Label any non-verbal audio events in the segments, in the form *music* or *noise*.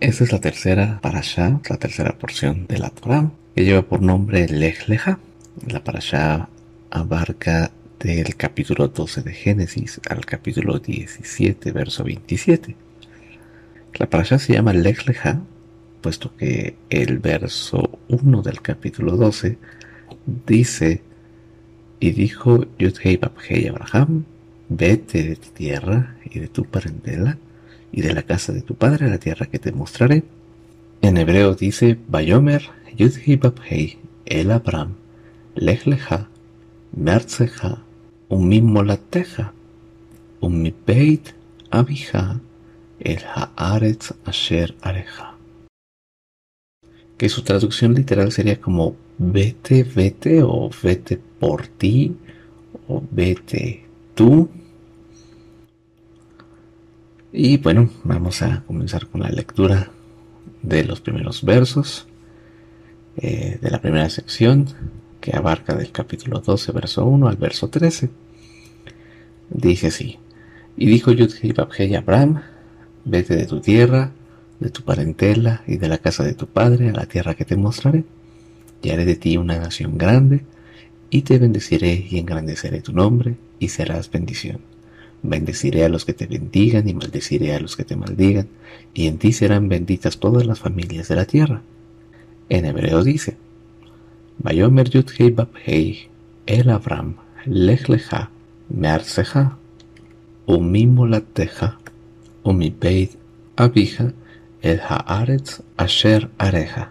Esta es la tercera parasha, la tercera porción de la Torah, que lleva por nombre Lech Lecha. La parasha abarca del capítulo 12 de Génesis al capítulo 17, verso 27. La parasha se llama Lech Lecha, puesto que el verso 1 del capítulo 12 dice, y dijo Yudhei Babhei Abraham, vete de tu tierra y de tu parentela y de la casa de tu padre a la tierra que te mostraré. En hebreo dice, Bayomer Yudhei Babhei El Abraham, Lech Lecha, Mertzecha, Umimolateja, Umibeit Abija, El Haaretz Asher Areja que su traducción literal sería como vete, vete o vete por ti o vete tú. Y bueno, vamos a comenzar con la lectura de los primeros versos eh, de la primera sección que abarca del capítulo 12, verso 1 al verso 13. Dice así, y dijo Yudhei Babhei Abraham, vete de tu tierra, de tu parentela y de la casa de tu padre a la tierra que te mostraré. Y haré de ti una nación grande, y te bendeciré y engrandeceré tu nombre, y serás bendición. Bendeciré a los que te bendigan y maldeciré a los que te maldigan, y en ti serán benditas todas las familias de la tierra. En hebreo dice, Bayomer Yudhei Babhei, El Abram, Lech Lecha, Mearseja, Umimolateja, Umibeit Abija, el haaretz asher areja.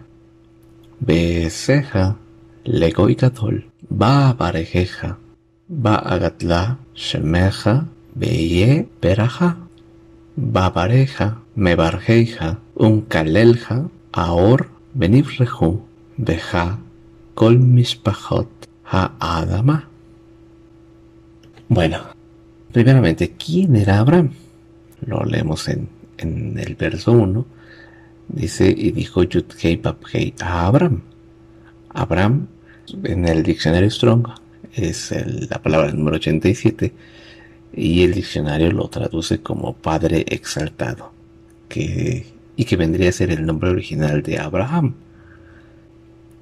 Beeseja legoi gadol, ba barejeja, ba agatla shemeja, beye beraja, ba bareja, me barjeja, un kalelja, aor benivreju, beja, kol mispajot, ha adama. Bueno, primeramente, ¿quién era Abraham? Lo leemos en, en el verso 1 Dice, y dijo Yudhei a Abraham. Abraham, en el diccionario Strong, es la palabra número 87, y el diccionario lo traduce como Padre Exaltado, que, y que vendría a ser el nombre original de Abraham.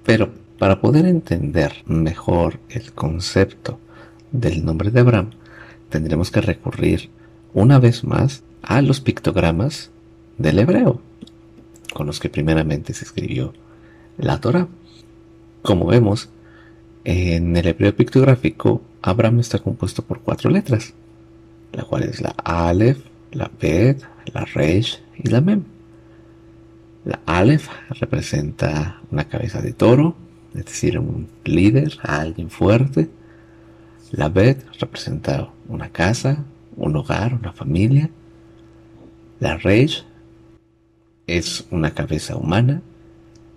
Pero para poder entender mejor el concepto del nombre de Abraham, tendremos que recurrir una vez más a los pictogramas del hebreo con los que primeramente se escribió la Torah. Como vemos, en el hebreo pictográfico, Abraham está compuesto por cuatro letras, la cual es la Aleph, la Bet, la Resh y la Mem. La Aleph representa una cabeza de toro, es decir, un líder, alguien fuerte. La Bet representa una casa, un hogar, una familia. La Resh es una cabeza humana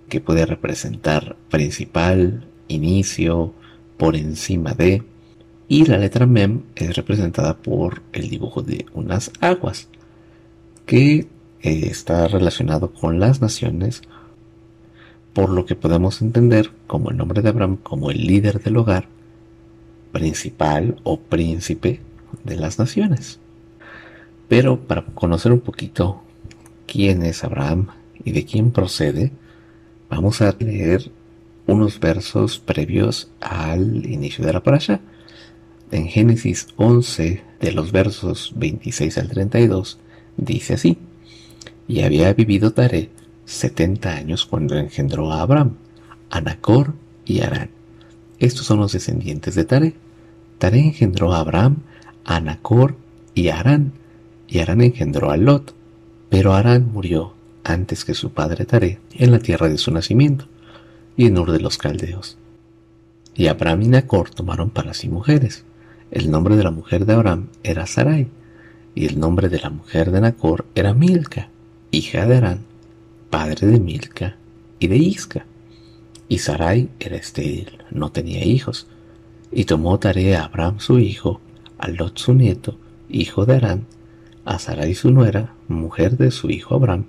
que puede representar principal, inicio, por encima de, y la letra mem es representada por el dibujo de unas aguas, que eh, está relacionado con las naciones, por lo que podemos entender como el nombre de Abraham como el líder del hogar, principal o príncipe de las naciones. Pero para conocer un poquito quién es Abraham y de quién procede, vamos a leer unos versos previos al inicio de la parasha. En Génesis 11, de los versos 26 al 32, dice así: Y había vivido Taré 70 años cuando engendró a Abraham, a Nacor y Arán. Estos son los descendientes de Taré. Taré engendró a Abraham, a Nacor y Arán, y Arán engendró a Lot. Pero Arán murió antes que su padre Taré en la tierra de su nacimiento, y en Ur de los Caldeos. Y Abraham y Nacor tomaron para sí mujeres. El nombre de la mujer de Abraham era Sarai, y el nombre de la mujer de Nacor era Milca, hija de Arán, padre de Milca y de Isca. Y Sarai era estéril, no tenía hijos, y tomó Taré a Abraham su hijo, a Lot su nieto, hijo de Arán, a Sarai su nuera, mujer de su hijo Abraham,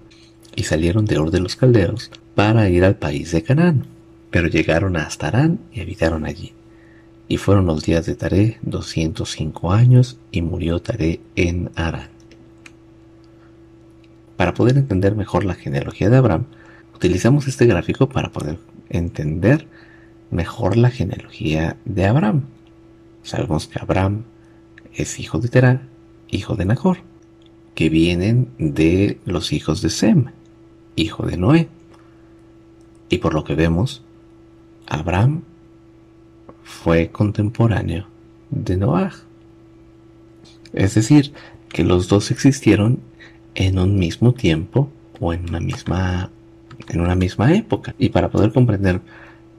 y salieron de Ur de los Caldeos para ir al país de Canaán. Pero llegaron hasta Arán y habitaron allí. Y fueron los días de Taré doscientos cinco años, y murió Taré en Arán. Para poder entender mejor la genealogía de Abraham, utilizamos este gráfico para poder entender mejor la genealogía de Abraham. Sabemos que Abraham es hijo de Terah, hijo de Nahor, que vienen de los hijos de Sem, hijo de Noé. Y por lo que vemos, Abraham fue contemporáneo de Noah. Es decir, que los dos existieron en un mismo tiempo o en una misma en una misma época. Y para poder comprender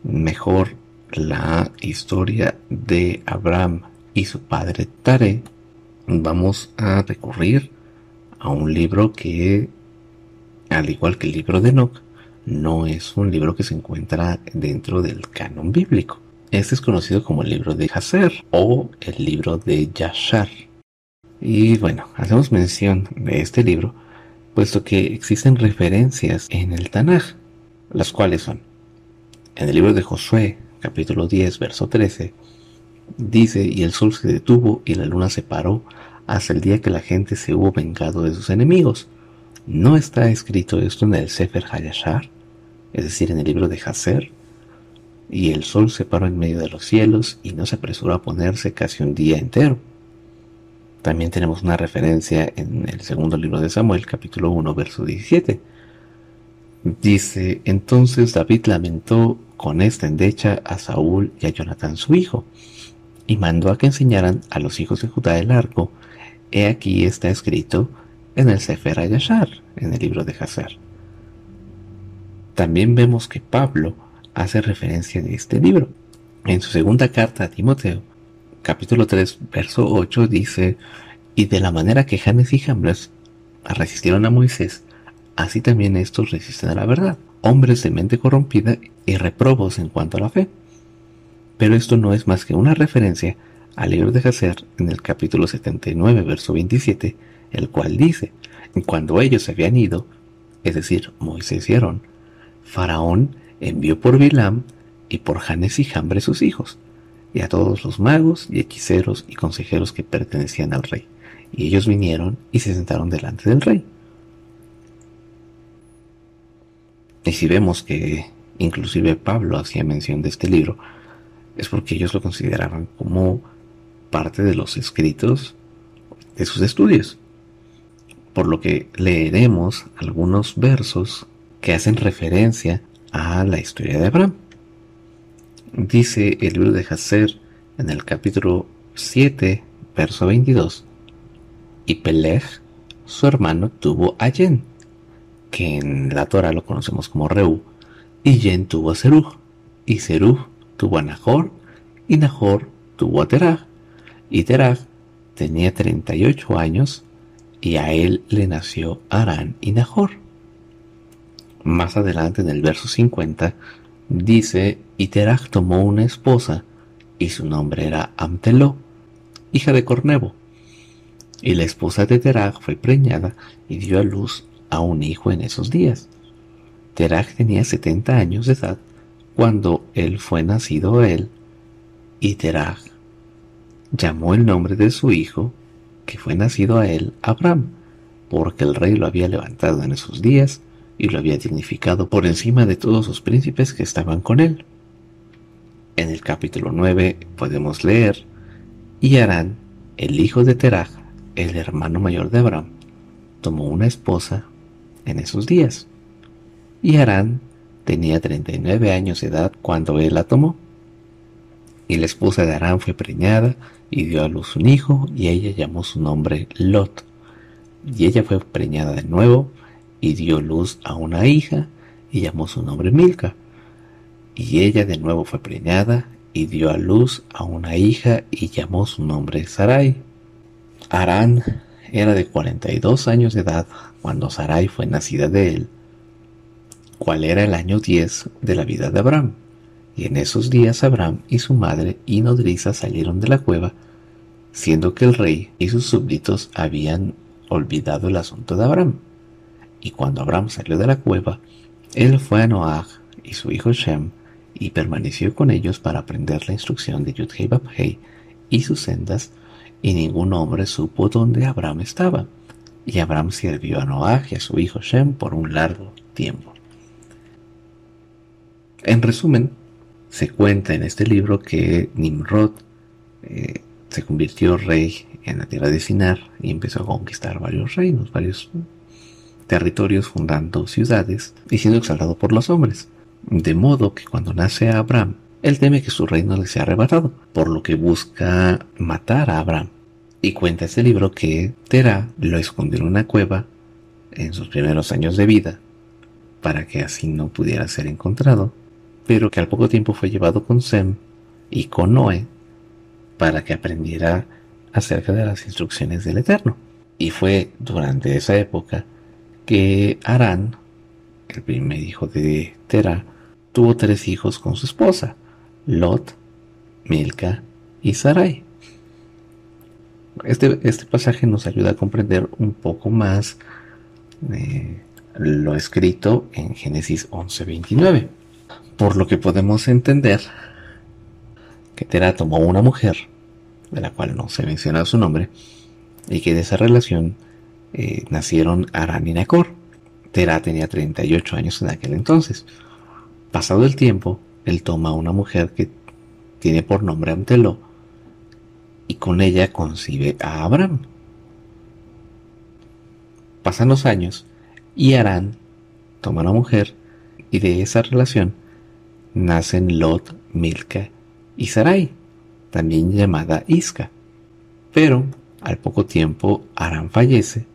mejor la historia de Abraham y su padre Tare, vamos a recurrir a un libro que, al igual que el libro de Enoch, no es un libro que se encuentra dentro del canon bíblico. Este es conocido como el libro de Hazer o el libro de Yashar. Y bueno, hacemos mención de este libro puesto que existen referencias en el Tanaj, las cuales son, en el libro de Josué, capítulo 10, verso 13, dice, y el sol se detuvo y la luna se paró hasta el día que la gente se hubo vengado de sus enemigos. ¿No está escrito esto en el Sefer Hayashar? Es decir, en el libro de Hazer. Y el sol se paró en medio de los cielos y no se apresuró a ponerse casi un día entero. También tenemos una referencia en el segundo libro de Samuel, capítulo 1, verso 17. Dice, entonces David lamentó con esta endecha a Saúl y a Jonatán su hijo, y mandó a que enseñaran a los hijos de Judá el arco. He aquí está escrito en el Sefer Ayashar, en el libro de Hazer. También vemos que Pablo hace referencia de este libro. En su segunda carta a Timoteo, capítulo 3, verso 8 dice, y de la manera que Janes y Jambres resistieron a Moisés, así también estos resisten a la verdad, hombres de mente corrompida y reprobos en cuanto a la fe. Pero esto no es más que una referencia al libro de Jacer en el capítulo 79, verso 27, el cual dice, cuando ellos se habían ido, es decir, Moisés y Aarón, Faraón envió por Bilam y por Janes y Jambres sus hijos, y a todos los magos y hechiceros y consejeros que pertenecían al rey. Y ellos vinieron y se sentaron delante del rey. Y si vemos que inclusive Pablo hacía mención de este libro, es porque ellos lo consideraban como parte de los escritos de sus estudios. Por lo que leeremos algunos versos que hacen referencia a la historia de Abraham. Dice el libro de Hazer en el capítulo 7, verso 22. Y Peleg, su hermano, tuvo a Yen, que en la Torah lo conocemos como Reú, y Yen tuvo a Serug, y Serug tuvo a Nahor, y Nahor tuvo a Terah, y Terah tenía 38 años, y a él le nació Arán y Nahor. Más adelante en el verso 50 dice, y Terach tomó una esposa, y su nombre era Amteló, hija de Cornebo. Y la esposa de Terach fue preñada y dio a luz a un hijo en esos días. Terach tenía setenta años de edad cuando él fue nacido él, y Terach llamó el nombre de su hijo, que fue nacido a él, Abraham, porque el rey lo había levantado en esos días, y lo había dignificado por encima de todos los príncipes que estaban con él. En el capítulo 9 podemos leer, y Arán, el hijo de Terah, el hermano mayor de Abraham, tomó una esposa en esos días. Y Arán tenía 39 años de edad cuando él la tomó. Y la esposa de Arán fue preñada y dio a luz un hijo, y ella llamó su nombre Lot. Y ella fue preñada de nuevo y dio luz a una hija y llamó su nombre Milca. Y ella de nuevo fue preñada y dio a luz a una hija y llamó su nombre Sarai. Arán era de 42 años de edad cuando Sarai fue nacida de él, cuál era el año 10 de la vida de Abraham. Y en esos días Abraham y su madre y nodriza salieron de la cueva, siendo que el rey y sus súbditos habían olvidado el asunto de Abraham. Y cuando Abraham salió de la cueva, él fue a Noah y su hijo Shem, y permaneció con ellos para aprender la instrucción de Yudhei y sus sendas, y ningún hombre supo dónde Abraham estaba. y Abraham sirvió a Noah y a su hijo Shem por un largo tiempo. En resumen, se cuenta en este libro que Nimrod eh, se convirtió rey en la tierra de Sinar y empezó a conquistar varios reinos, varios territorios, fundando ciudades y siendo exaltado por los hombres. De modo que cuando nace Abraham, él teme que su reino le sea arrebatado, por lo que busca matar a Abraham. Y cuenta este libro que Terah lo escondió en una cueva en sus primeros años de vida, para que así no pudiera ser encontrado, pero que al poco tiempo fue llevado con Sem y con Noé para que aprendiera acerca de las instrucciones del Eterno. Y fue durante esa época que Arán, el primer hijo de Terah, tuvo tres hijos con su esposa, Lot, Milka y Sarai. Este, este pasaje nos ayuda a comprender un poco más eh, lo escrito en Génesis 11:29, por lo que podemos entender que Terah tomó una mujer, de la cual no se menciona su nombre, y que de esa relación eh, nacieron Arán y Nacor. Terah tenía 38 años en aquel entonces. Pasado el tiempo, él toma a una mujer que tiene por nombre Amteló y con ella concibe a Abraham. Pasan los años y Arán toma a una mujer y de esa relación nacen Lot, Milka y Sarai, también llamada Isca. Pero al poco tiempo Arán fallece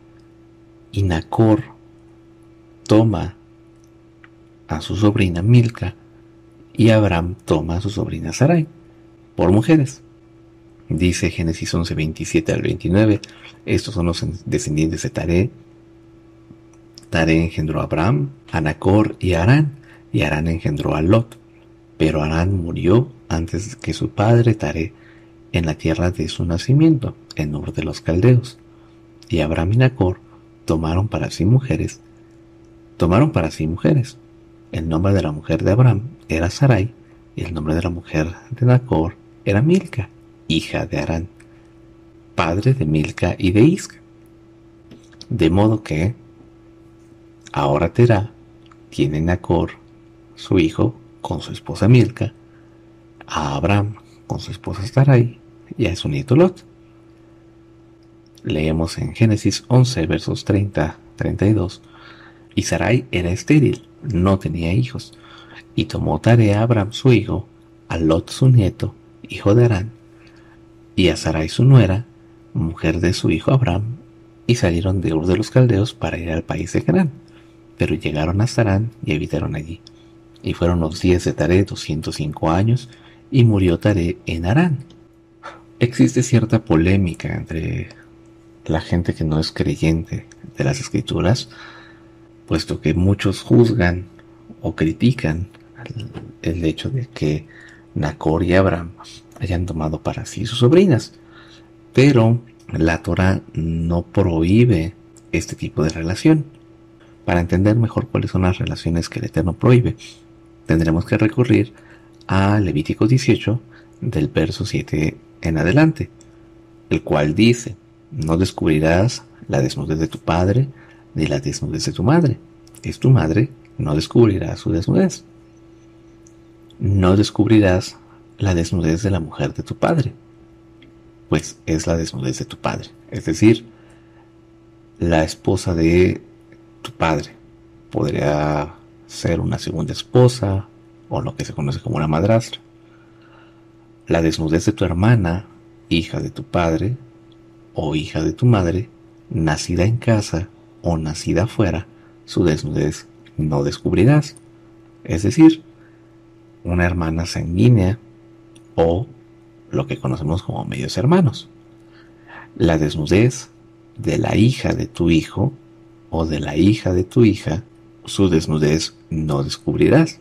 y Nacor toma a su sobrina Milka y Abraham toma a su sobrina Sarai por mujeres. Dice Génesis 11, 27 al 29, estos son los descendientes de Taré. Taré engendró a Abraham, a Nacor y a Arán, y Arán engendró a Lot. Pero Arán murió antes que su padre Taré en la tierra de su nacimiento, en Ur de los Caldeos. Y Abraham y Nacor tomaron para sí mujeres, tomaron para sí mujeres. El nombre de la mujer de Abraham era Sarai, y el nombre de la mujer de Nacor era Milca, hija de Arán, padre de Milca y de Isca. De modo que ahora Terá tiene Nacor, su hijo, con su esposa Milca, a Abraham con su esposa Sarai y a su nieto Lot. Leemos en Génesis 11, versos 30-32. Y Sarai era estéril, no tenía hijos, y tomó tarea a Abraham su hijo, a Lot su nieto, hijo de Arán, y a Sarai su nuera, mujer de su hijo Abraham, y salieron de Ur de los Caldeos para ir al país de Canaán. Pero llegaron a Sarán y habitaron allí. Y fueron los días de Taré 205 años, y murió Taré en Arán. Existe cierta polémica entre la gente que no es creyente de las escrituras, puesto que muchos juzgan o critican el, hecho de que Nacor y Abraham hayan tomado para sí sus sobrinas. Pero la Torah no prohíbe este tipo de relación. Para entender mejor cuáles son las relaciones que el Eterno prohíbe, tendremos que recurrir a Levítico 18 del verso 7 en adelante, el cual dice, no descubrirás la desnudez de tu padre ni la desnudez de tu madre. Es tu madre, no descubrirá su desnudez. No descubrirás la desnudez de la mujer de tu padre, pues es la desnudez de tu padre. Es decir, la esposa de tu padre podría ser una segunda esposa o lo que se conoce como una madrastra. La desnudez de tu hermana, hija de tu padre, o hija de tu madre, nacida en casa o nacida afuera, su desnudez no descubrirás. Es decir, una hermana sanguínea o lo que conocemos como medios hermanos. La desnudez de la hija de tu hijo o de la hija de tu hija, su desnudez no descubrirás,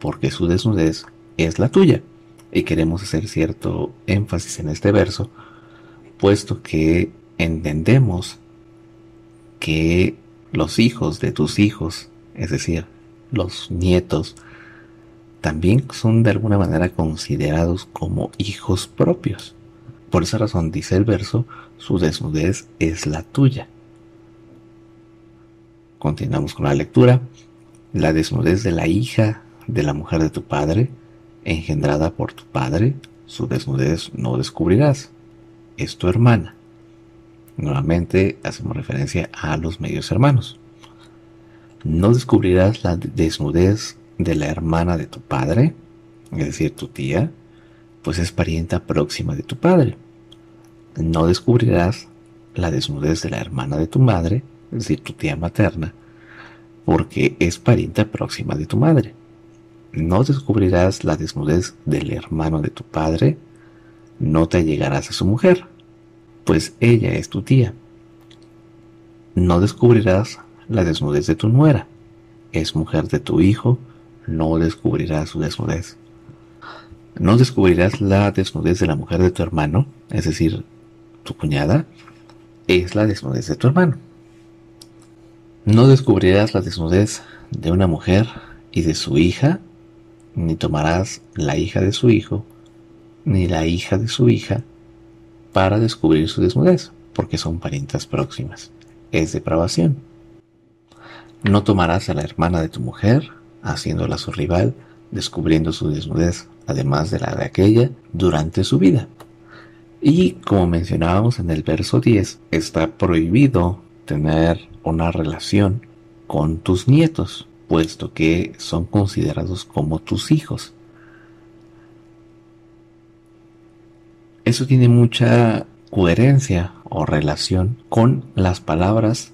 porque su desnudez es la tuya. Y queremos hacer cierto énfasis en este verso, puesto que entendemos que los hijos de tus hijos, es decir, los nietos, también son de alguna manera considerados como hijos propios. Por esa razón dice el verso, su desnudez es la tuya. Continuamos con la lectura. La desnudez de la hija de la mujer de tu padre, engendrada por tu padre, su desnudez no descubrirás. Es tu hermana. Nuevamente hacemos referencia a los medios hermanos. No descubrirás la desnudez de la hermana de tu padre, es decir, tu tía, pues es parienta próxima de tu padre. No descubrirás la desnudez de la hermana de tu madre, es decir, tu tía materna, porque es parienta próxima de tu madre. No descubrirás la desnudez del hermano de tu padre, no te allegarás a su mujer, pues ella es tu tía. No descubrirás la desnudez de tu nuera, es mujer de tu hijo, no descubrirás su desnudez. No descubrirás la desnudez de la mujer de tu hermano, es decir, tu cuñada, es la desnudez de tu hermano. No descubrirás la desnudez de una mujer y de su hija, ni tomarás la hija de su hijo, ni la hija de su hija, para descubrir su desnudez, porque son parientas próximas. Es depravación. No tomarás a la hermana de tu mujer, haciéndola su rival, descubriendo su desnudez, además de la de aquella, durante su vida. Y como mencionábamos en el verso 10, está prohibido tener una relación con tus nietos, puesto que son considerados como tus hijos. Eso tiene mucha coherencia o relación con las palabras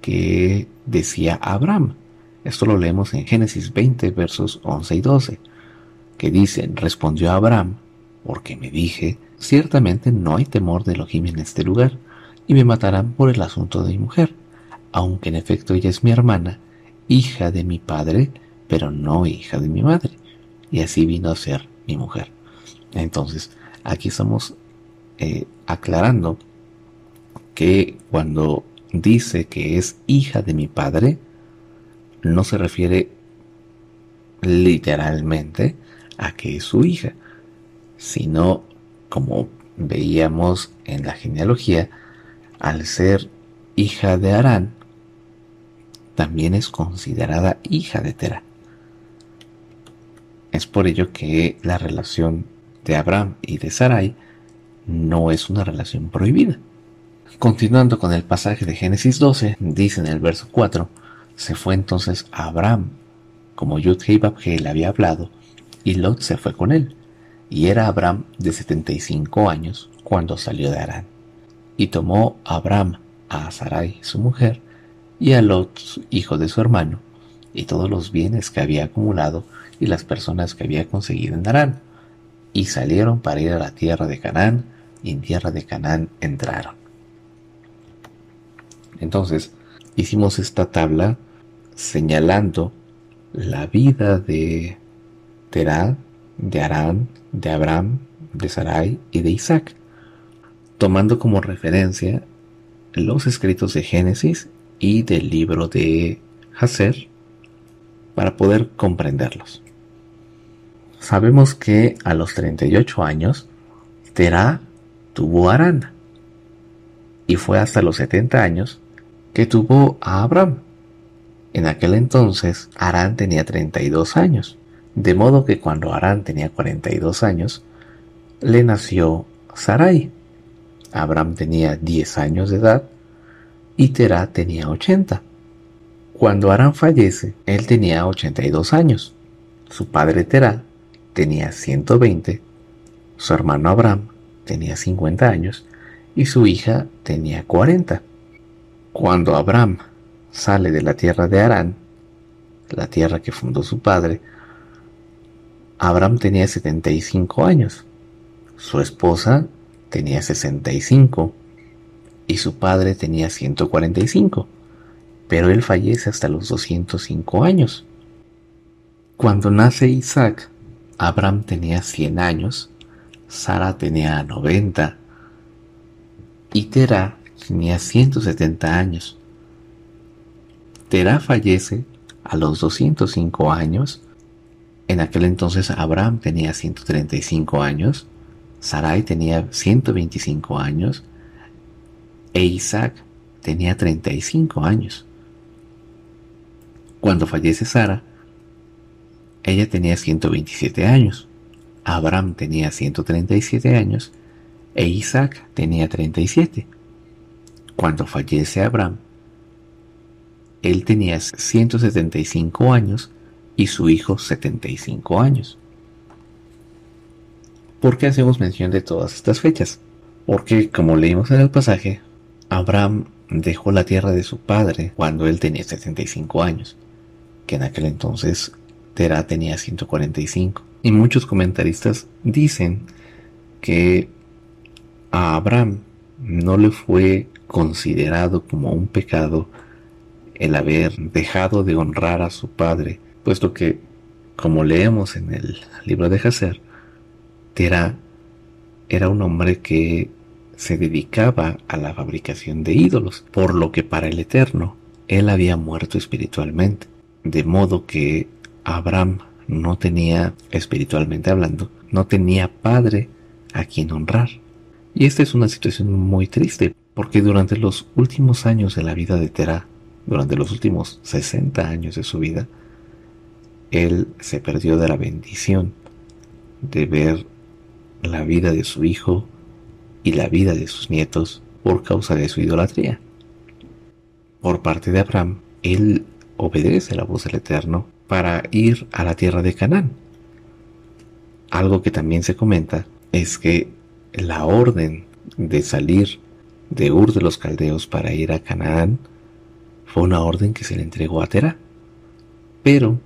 que decía Abraham. Esto lo leemos en Génesis 20, versos 11 y 12, que dicen, respondió Abraham, porque me dije, ciertamente no hay temor de Elohim en este lugar, y me matarán por el asunto de mi mujer, aunque en efecto ella es mi hermana, hija de mi padre, pero no hija de mi madre. Y así vino a ser mi mujer. Entonces, aquí estamos eh, aclarando que cuando dice que es hija de mi padre, no se refiere literalmente a que es su hija, sino como veíamos en la genealogía, al ser hija de Arán, también es considerada hija de Terah. Es por ello que la relación de Abraham y de Sarai no es una relación prohibida. Continuando con el pasaje de Génesis 12, dice en el verso 4, se fue entonces Abraham, como Yud y le había hablado, y Lot se fue con él. Y era Abraham de 75 años cuando salió de Arán. Y tomó Abraham a Sarai, su mujer, y a Lot, hijo de su hermano, y todos los bienes que había acumulado y las personas que había conseguido en Arán, y salieron para ir a la tierra de Canaán, y en tierra de Canaán entraron. Entonces, hicimos esta tabla señalando la vida de Terah, de Arán, de Abraham, de Sarai y de Isaac, tomando como referencia los escritos de Génesis y del libro de Hazer para poder comprenderlos. Sabemos que a los 38 años Terah tuvo a Arán y fue hasta los 70 años que tuvo a Abraham. En aquel entonces Arán tenía 32 años, de modo que cuando Arán tenía 42 años, le nació Sarai. Abraham tenía 10 años de edad y Terah tenía 80. Cuando Arán fallece, él tenía 82 años. Su padre Terah tenía 120, su hermano Abraham tenía 50 años y su hija tenía 40. Cuando Abraham sale de la tierra de Arán, la tierra que fundó su padre, Abraham tenía 75 años, su esposa tenía 65 y su padre tenía 145, pero él fallece hasta los 205 años. Cuando nace Isaac, Abraham tenía 100 años, Sara tenía 90 y Terah tenía 170 años. Terah fallece a los 205 años. En aquel entonces Abraham tenía 135 años, Sarai tenía 125 años e Isaac tenía 35 años. Cuando fallece Sara, ella tenía 127 años, Abraham tenía 137 años e Isaac tenía 37. Cuando fallece Abraham, él tenía 175 años y su hijo 75 años. ¿Por qué hacemos mención de todas estas fechas? Porque, como leímos en el pasaje, Abraham dejó la tierra de su padre cuando él tenía 75 años, que en aquel entonces Terah tenía 145. Y muchos comentaristas dicen que a Abraham no le fue considerado como un pecado el haber dejado de honrar a su padre, puesto que, como leemos en el libro de Hazer, Terah era un hombre que se dedicaba a la fabricación de ídolos, por lo que para el Eterno él había muerto espiritualmente, de modo que Abraham no tenía, espiritualmente hablando, no tenía padre a quien honrar. Y esta es una situación muy triste, porque durante los últimos años de la vida de Terah, durante los últimos 60 años de su vida, él se perdió de la bendición de ver la vida de su hijo y la vida de sus nietos por causa de su idolatría. Por parte de Abraham, él obedece la voz del Eterno para ir a la tierra de Canaán. Algo que también se comenta es que la orden de salir de Ur de los Caldeos para ir a Canaán fue una orden que se le entregó a Terah. Pero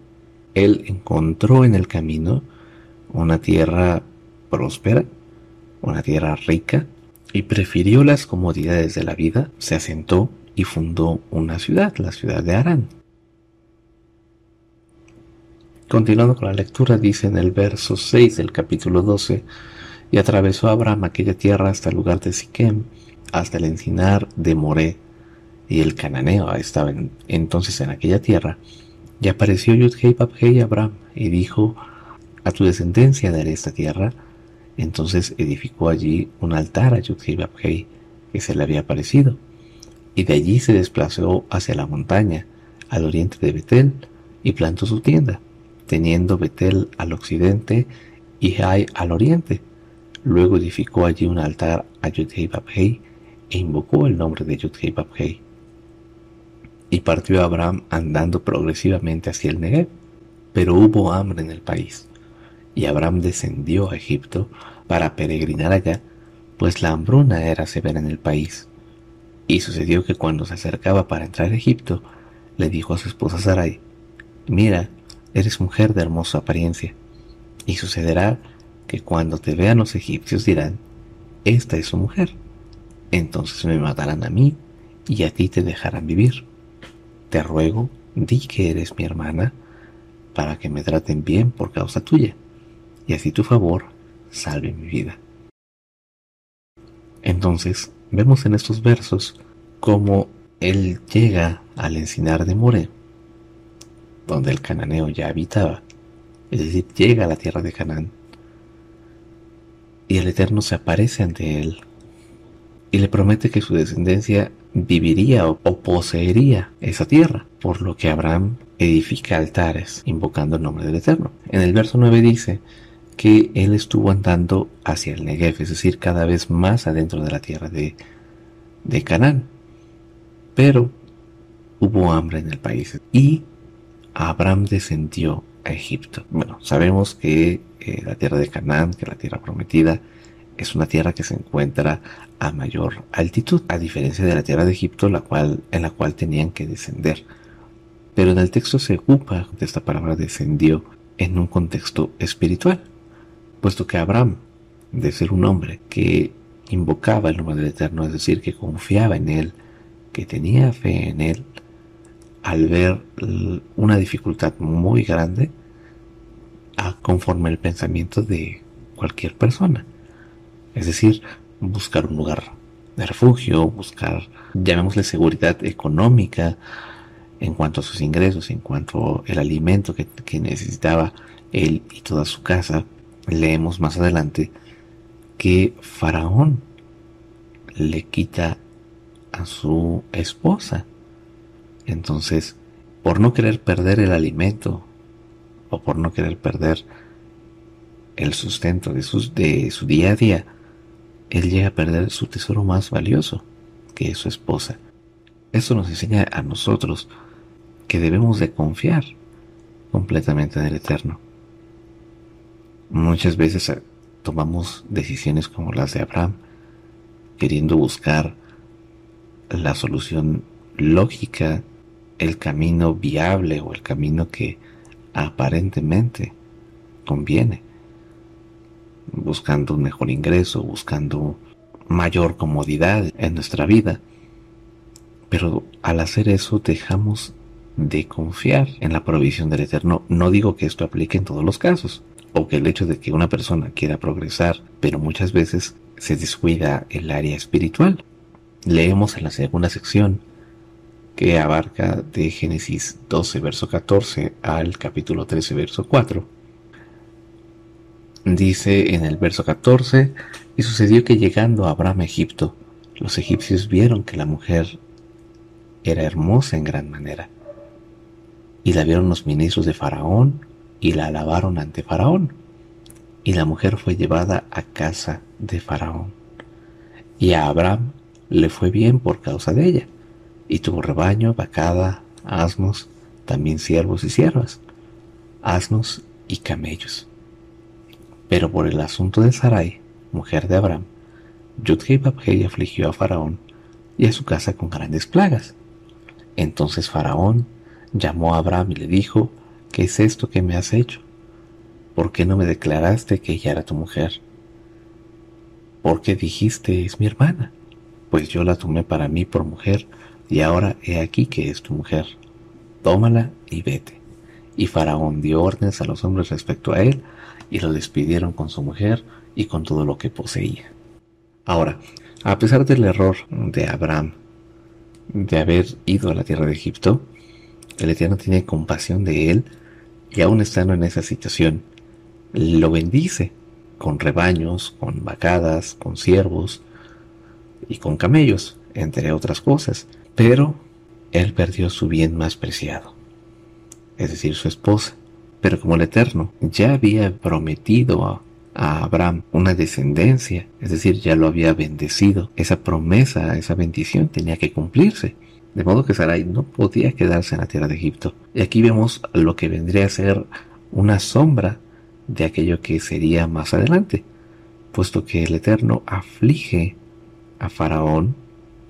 él encontró en el camino una tierra próspera, una tierra rica, y prefirió las comodidades de la vida, se asentó y fundó una ciudad, la ciudad de Arán. Continuando con la lectura, dice en el verso 6 del capítulo 12, y atravesó Abraham aquella tierra hasta el lugar de Siquem, hasta el encinar de Moré, y el cananeo estaba entonces en aquella tierra, y apareció Yudhei Babhei Abraham, y dijo, a tu descendencia daré esta tierra, entonces edificó allí un altar a Yudhei Babhei, que se le había aparecido, y de allí se desplazó hacia la montaña, al oriente de Betel, y plantó su tienda teniendo Betel al occidente y Jai al oriente. Luego edificó allí un altar a Yudhei e invocó el nombre de Yudhei. Y partió Abraham andando progresivamente hacia el Negev. Pero hubo hambre en el país, y Abraham descendió a Egipto para peregrinar allá, pues la hambruna era severa en el país. Y sucedió que cuando se acercaba para entrar a Egipto, le dijo a su esposa Sarai, Mira, eres mujer de hermosa apariencia, y sucederá que cuando te vean los egipcios dirán, esta es su mujer. Entonces me matarán a mí y a ti te dejarán vivir. Te ruego, di que eres mi hermana, para que me traten bien por causa tuya, y así tu favor salve mi vida. Entonces vemos en estos versos cómo él llega al encinar de More donde el cananeo ya habitaba, es decir, llega a la tierra de Canaán, y el Eterno se aparece ante él y le promete que su descendencia viviría o, poseería esa tierra, por lo que Abraham edifica altares invocando el nombre del Eterno. En el verso 9 dice que él estuvo andando hacia el Negev, es decir, cada vez más adentro de la tierra de, de Canaán. Pero hubo hambre en el país y Abraham descendió a Egipto. Bueno, sabemos que eh, la tierra de Canaán, que la tierra prometida, es una tierra que se encuentra a mayor altitud, a diferencia de la tierra de Egipto, la cual, en la cual tenían que descender. Pero en el texto se ocupa de esta palabra descendió en un contexto espiritual, puesto que Abraham, de ser un hombre que invocaba el nombre del Eterno, es decir, que confiaba en él, que tenía fe en él, al ver una dificultad muy grande a conforme el pensamiento de cualquier persona. Es decir, buscar un lugar de refugio, buscar, llamémosle seguridad económica en cuanto a sus ingresos, en cuanto al alimento que, que necesitaba él y toda su casa. Leemos más adelante que Faraón le quita a su esposa entonces, por no querer perder el alimento o por no querer perder el sustento de, de su día a día, él llega a perder su tesoro más valioso, que es su esposa. Eso nos enseña a nosotros que debemos de confiar completamente en el Eterno. Muchas veces eh, tomamos decisiones como las de Abraham, queriendo buscar la solución lógica, el camino viable o el camino que aparentemente conviene, buscando un mejor ingreso, buscando mayor comodidad en nuestra vida. Pero al hacer eso dejamos de confiar en la provisión del Eterno. No digo que esto aplique en todos los casos, o que el hecho de que una persona quiera progresar, pero muchas veces se descuida el área espiritual. Leemos en la segunda sección que abarca de Génesis 12, verso 14 al capítulo 13, verso 4. Dice en el verso 14, y sucedió que llegando Abraham a Egipto, los egipcios vieron que la mujer era hermosa en gran manera, y la vieron los ministros de Faraón y la alabaron ante Faraón. Y la mujer fue llevada a casa de Faraón. Y a Abraham le fue bien por causa de ella. Y tuvo rebaño, vacada, asnos, también siervos y siervas, asnos y camellos. Pero por el asunto de Sarai, mujer de Abraham, Yudhei afligió a Faraón y a su casa con grandes plagas. Entonces Faraón llamó a Abraham y le dijo, ¿qué es esto que me has hecho? ¿Por qué no me declaraste que ella era tu mujer? ¿Por qué dijiste es mi hermana? Pues yo la tomé para mí por mujer y ahora he aquí que es tu mujer. Tómala y vete. Y Faraón dio órdenes a los hombres respecto a él y lo despidieron con su mujer y con todo lo que poseía. Ahora, a pesar del error de Abraham de haber ido a la tierra de Egipto, el Eterno tiene compasión de él y aún estando en esa situación, lo bendice con rebaños, con vacadas, con siervos y con camellos, entre otras cosas. Pero él perdió su bien más preciado, es decir, su esposa. Pero como el Eterno ya había prometido a, Abraham una descendencia, es decir, ya lo había bendecido, esa promesa, esa bendición tenía que cumplirse. De modo que Sarai no podía quedarse en la tierra de Egipto. Y aquí vemos lo que vendría a ser una sombra de aquello que sería más adelante, puesto que el Eterno aflige a Faraón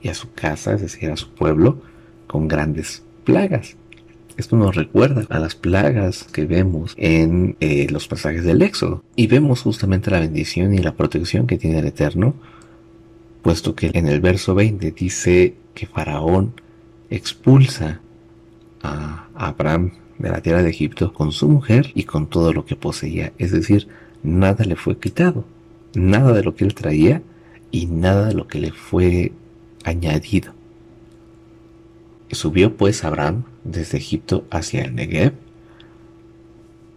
y a su casa, es decir, a su pueblo, con grandes plagas. Esto nos recuerda a las plagas que vemos en eh, los pasajes del Éxodo. Y vemos justamente la bendición y la protección que tiene el Eterno, puesto que en el verso 20 dice que Faraón expulsa a Abraham de la tierra de Egipto con su mujer y con todo lo que poseía. Es decir, nada le fue quitado, nada de lo que él traía y nada de lo que le fue añadido. Subió pues Abraham desde Egipto hacia el Negev,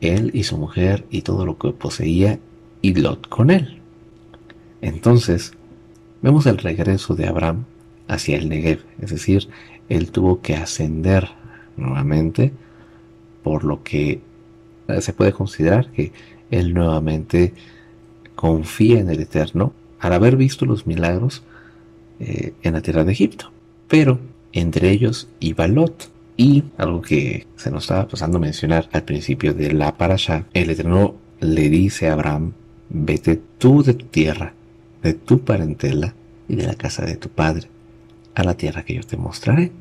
él y su mujer y todo lo que poseía, y Lot con él. Entonces, vemos el regreso de Abraham hacia el Negev, es decir, él tuvo que ascender nuevamente, por lo que eh, se puede considerar que él nuevamente confía en el Eterno al haber visto los milagros eh, en la tierra de Egipto. Pero entre ellos iba Lot. Y algo que se nos estaba pasando a mencionar al principio de la parasha, el Eterno le dice a Abraham, vete tú de tu tierra, de tu parentela y de la casa de tu padre, a la tierra que yo te mostraré.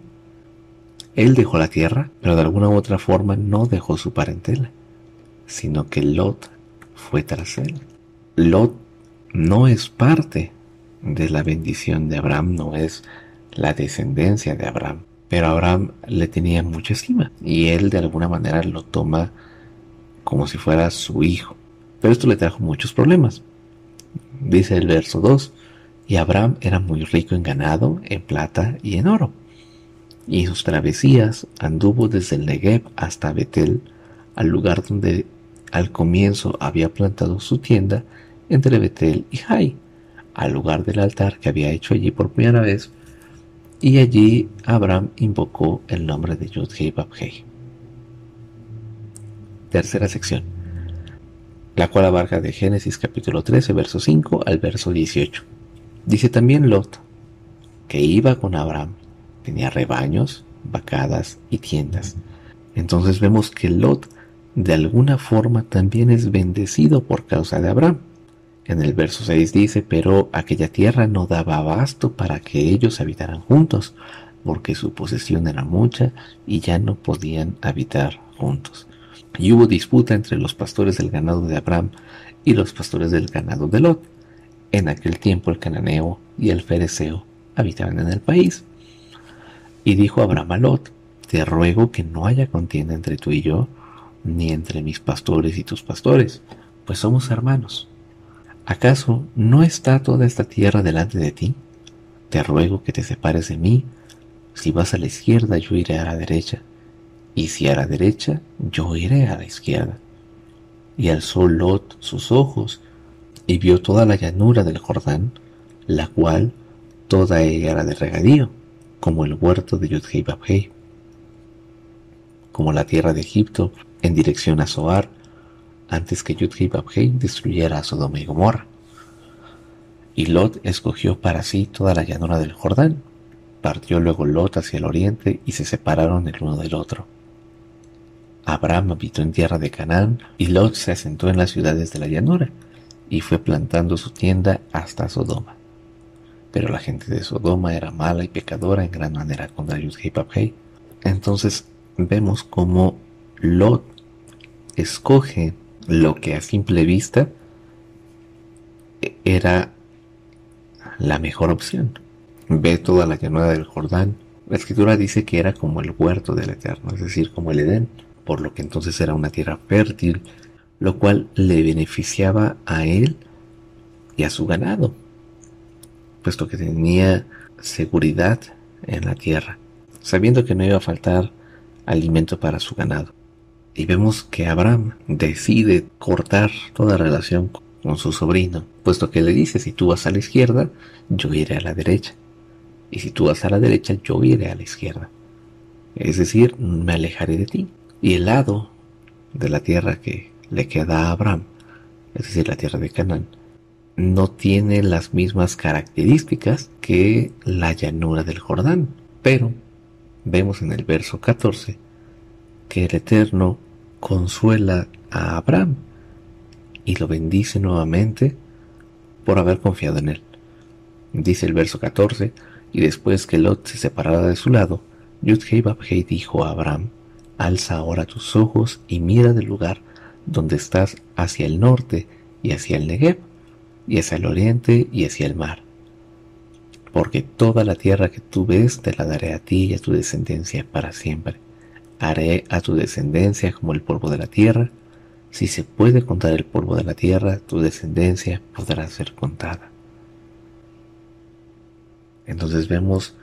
Él dejó la tierra, pero de alguna u otra forma no dejó su parentela, sino que Lot fue tras él. Lot no es parte de la bendición de Abraham, no es la descendencia de Abraham, pero Abraham le tenía mucha estima y él de alguna manera lo toma como si fuera su hijo. Pero esto le trajo muchos problemas. Dice el verso 2, y Abraham era muy rico en ganado, en plata y en oro y sus travesías anduvo desde el Negev hasta Betel, al lugar donde al comienzo había plantado su tienda entre Betel y Jai, al lugar del altar que había hecho allí por primera vez, y allí Abraham invocó el nombre de Yud-Hei Tercera sección, la cual abarca de Génesis capítulo 13, verso 5 al verso 18. Dice también Lot, que iba con Abraham, tenía rebaños, vacadas y tiendas. Entonces vemos que Lot de alguna forma también es bendecido por causa de Abraham. En el verso 6 dice, pero aquella tierra no daba abasto para que ellos habitaran juntos, porque su posesión era mucha y ya no podían habitar juntos. Y hubo disputa entre los pastores del ganado de Abraham y los pastores del ganado de Lot. En aquel tiempo el cananeo y el fereceo habitaban en el país. Y dijo Abraham a Lot, te ruego que no haya contienda entre tú y yo, ni entre mis pastores y tus pastores, pues somos hermanos. ¿Acaso no está toda esta tierra delante de ti? Te ruego que te separes de mí. Si vas a la izquierda, yo iré a la derecha, y si a la derecha, yo iré a la izquierda. Y alzó Lot sus ojos, y vio toda la llanura del Jordán, la cual toda ella era de regadío, como el huerto de Yudhei como la tierra de Egipto en dirección a Zoar, antes que Yudhei destruyera a Sodoma y Gomorra. Y Lot escogió para sí toda la llanura del Jordán. Partió luego Lot hacia el oriente y se separaron el uno del otro. Abraham habitó en tierra de Canaán y Lot se asentó en las ciudades de la llanura y fue plantando su tienda hasta Sodoma. Pero la gente de Sodoma era mala y pecadora en gran manera contra Yudhei Entonces vemos cómo Lot escoge lo que a simple vista era la mejor opción. Ve toda la llanura del Jordán. La escritura dice que era como el huerto del Eterno, es decir, como el Edén, por lo que entonces era una tierra fértil, lo cual le beneficiaba a él y a su ganado, puesto que tenía seguridad en la tierra, sabiendo que no iba a faltar alimento para su ganado. Y vemos que Abraham decide cortar toda relación con su sobrino, puesto que le dice, si tú vas a la izquierda, yo iré a la derecha. Y si tú vas a la derecha, yo iré a la izquierda. Es decir, me alejaré de ti. Y el lado de la tierra que le queda a Abraham, es decir, la tierra de Canaán, no tiene las mismas características que la llanura del Jordán. Pero vemos en el verso 14 que el Eterno consuela a Abraham y lo bendice nuevamente por haber confiado en él. Dice el verso 14, y después que Lot se separara de su lado, Yudhei dijo a Abraham, alza ahora tus ojos y mira del lugar donde estás hacia el norte y hacia el Negev, y hacia el oriente y hacia el mar. Porque toda la tierra que tú ves te la daré a ti y a tu descendencia para siempre. Haré a tu descendencia como el polvo de la tierra, si se puede contar el polvo de la tierra, tu descendencia podrá ser contada. Entonces vemos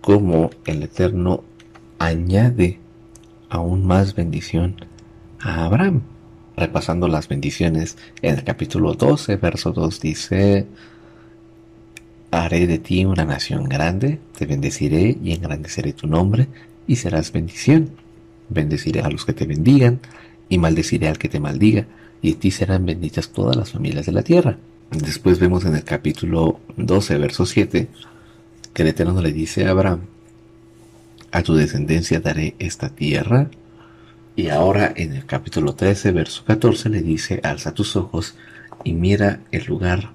cómo el Eterno añade aún más bendición a Abraham. Repasando las bendiciones en el capítulo 12, verso 2 dice, haré de ti una nación grande, te bendeciré y engrandeceré tu nombre y serás bendición. Bendeciré a los que te bendigan y maldeciré al que te maldiga, y en ti serán benditas todas las familias de la tierra. Después vemos en el capítulo 12, verso 7, que el Eterno le dice a Abraham, a tu descendencia daré esta tierra. Y ahora en el capítulo 13, verso 14, le dice, alza tus ojos y mira el lugar,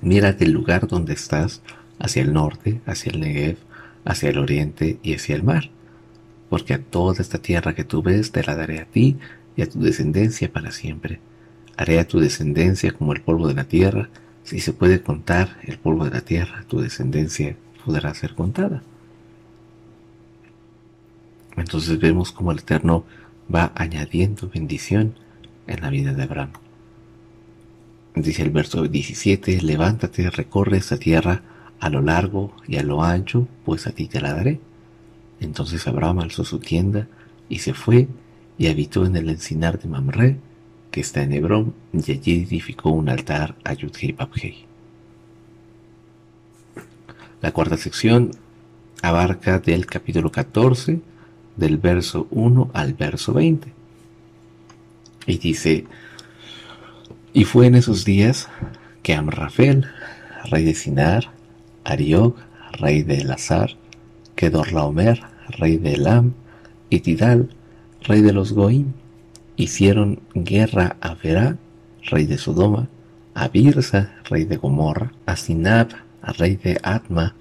mira del lugar donde estás, hacia el norte, hacia el Negev, hacia el oriente y hacia el mar porque a toda esta tierra que tú ves te la daré a ti y a tu descendencia para siempre. Haré a tu descendencia como el polvo de la tierra. Si se puede contar el polvo de la tierra, tu descendencia podrá ser contada. Entonces vemos como el Eterno va añadiendo bendición en la vida de Abraham. Dice el verso 17, levántate, recorre esta tierra a lo largo y a lo ancho, pues a ti te la daré. Entonces Abraham alzó su tienda y se fue y habitó en el encinar de Mamre, que está en Hebrón, y allí edificó un altar a Yudhei La cuarta sección abarca del capítulo 14, del verso 1 al verso 20. Y dice, y fue en esos días que Amrafel, rey de Sinar, Ariog, rey de Elazar, Kedorlaomer, rey de Elam, y Tidal, rey de los Goim, hicieron guerra a Verá, rey de Sodoma, a Birsa, rey de Gomorra, a Sinab, rey de Atma,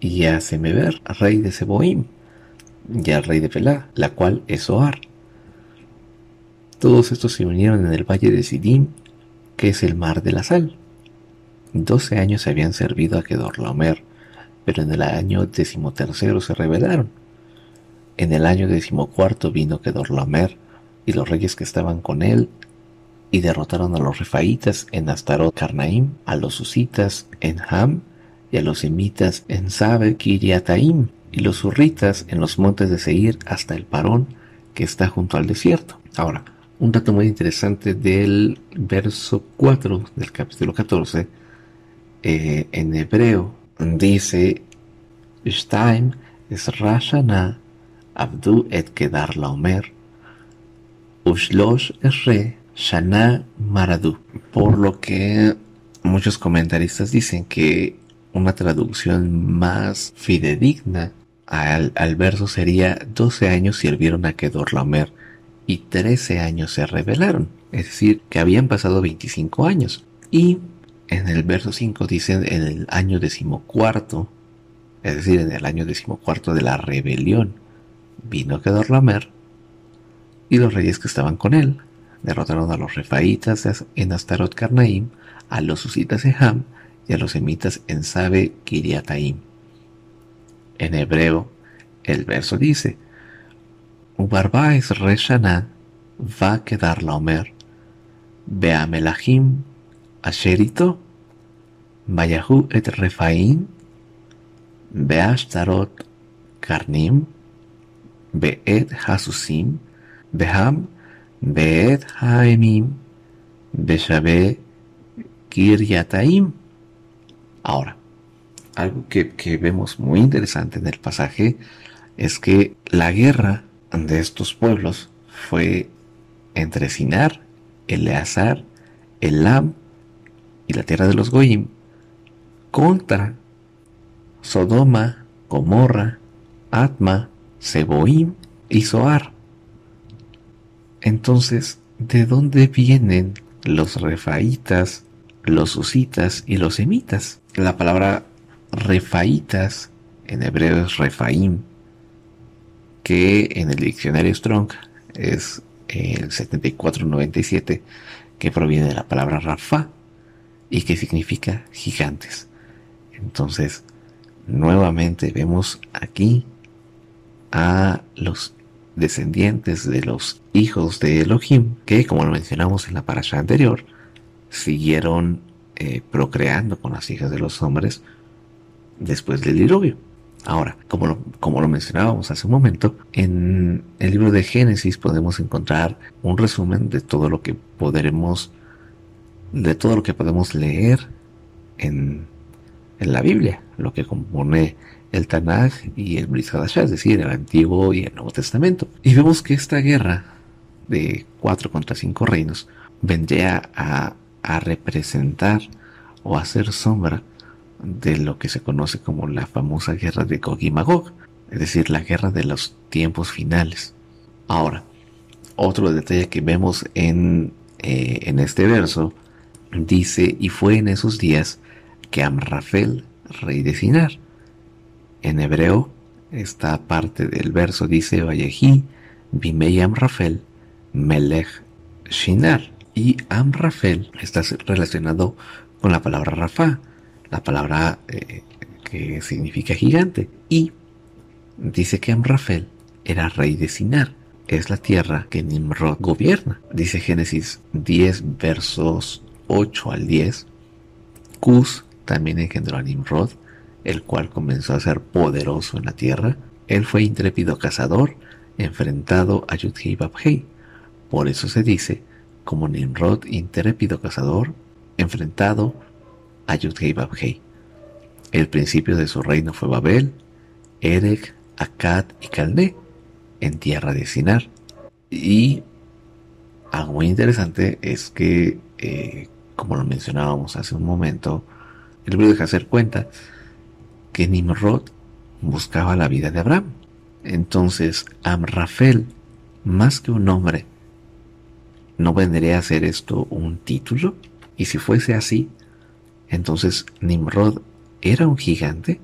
y a Semeber, rey de Seboim, y al rey de Pelá, la cual es Oar. Todos estos se unieron en el valle de Sidim, que es el mar de la sal. Doce años habían servido a Kedorlaomer, pero en el año decimotercero se rebelaron. En el año decimocuarto vino Kedorlaomer y los reyes que estaban con él y derrotaron a los refaitas en Astarot Carnaim, a los usitas en Ham y a los semitas en Sabe Kiriataim y los urritas en los montes de Seir hasta el Parón que está junto al desierto. Ahora, un dato muy interesante del verso 4 del capítulo 14 eh, en hebreo dice es Rashana Abdu et Kedar Laomer Ushlosh Esre Shana Maradu por lo que muchos comentaristas dicen que una traducción más fidedigna al, al verso sería 12 años sirvieron a Kedorlaomer y 13 años se rebelaron. Es decir, que habían pasado 25 años. Y en el verso 5 dicen en el año decimocuarto, es decir, en el año decimocuarto de la rebelión, vino Kedorlaomer y los reyes que estaban con él. Derrotaron a los refaitas en Astarot Karnaim, a los usitas en Ham y a los semitas en Sabe Kiriataim. En hebreo, el verso dice, Ubarbaes Reshana va a quedar la Omer, Beamelahim Asherito, Bayahu et Refaim, Beashtarot Karnim, Beet Hasusim, Beham, Beet Haemim, Beshabe Kiryataim. Ahora, algo que, que, vemos muy interesante en el pasaje es que la guerra de estos pueblos fue entre Sinar, Eleazar, Elam y la tierra de los Goyim contra Sodoma, Gomorra, Atma, Seboim y Zoar. Entonces, ¿de dónde vienen los refaitas, los usitas y los semitas? La palabra refaitas en hebreo es refaim, que en el diccionario Strong es el 7497, que proviene de la palabra Rafa y que significa gigantes. Entonces, nuevamente vemos aquí a los descendientes de los hijos de Elohim, que como lo mencionamos en la parasha anterior, siguieron eh, procreando con las hijas de los hombres después del diluvio. Ahora, como lo, como lo mencionábamos hace un momento, en el libro de Génesis podemos encontrar un resumen de todo lo que podremos, de todo lo que podemos leer en, en la Biblia, lo que compone el Tanaj y el Brit es decir, el Antiguo y el Nuevo Testamento. Y vemos que esta guerra de cuatro contra cinco reinos vendría a, a representar o a hacer sombra de lo que se conoce como la famosa guerra de Gog y Magog, es decir, la guerra de los tiempos finales. Ahora, otro detalle que vemos en, eh, en este verso dice, y fue en esos días que Amrafel, rey de Sinar, en hebreo, esta parte del verso dice, Vallejí, Bimei Amrafel, Melech Shinar. Y Amrafel está relacionado con la palabra Rafa, la palabra eh, que significa gigante. Y dice que Amrafel era rey de Sinar. Es la tierra que Nimrod gobierna. Dice Génesis 10 versos 8 al 10. Cus también engendró a Nimrod, el cual comenzó a ser poderoso en la tierra. Él fue intrépido cazador, enfrentado a Yudhei Babhei. Por eso se dice, como Nimrod, intrépido cazador, enfrentado a Yudhei El principio de su reino fue Babel, Erech, Akkad y Calné, en tierra de Sinar. Y algo muy interesante es que, eh, como lo mencionábamos hace un momento, el libro deja hacer cuenta que Nimrod buscaba la vida de Abraham. Entonces, Amrafel, más que un hombre, ¿no vendría a ser esto un título? Y si fuese así, entonces Nimrod era un gigante.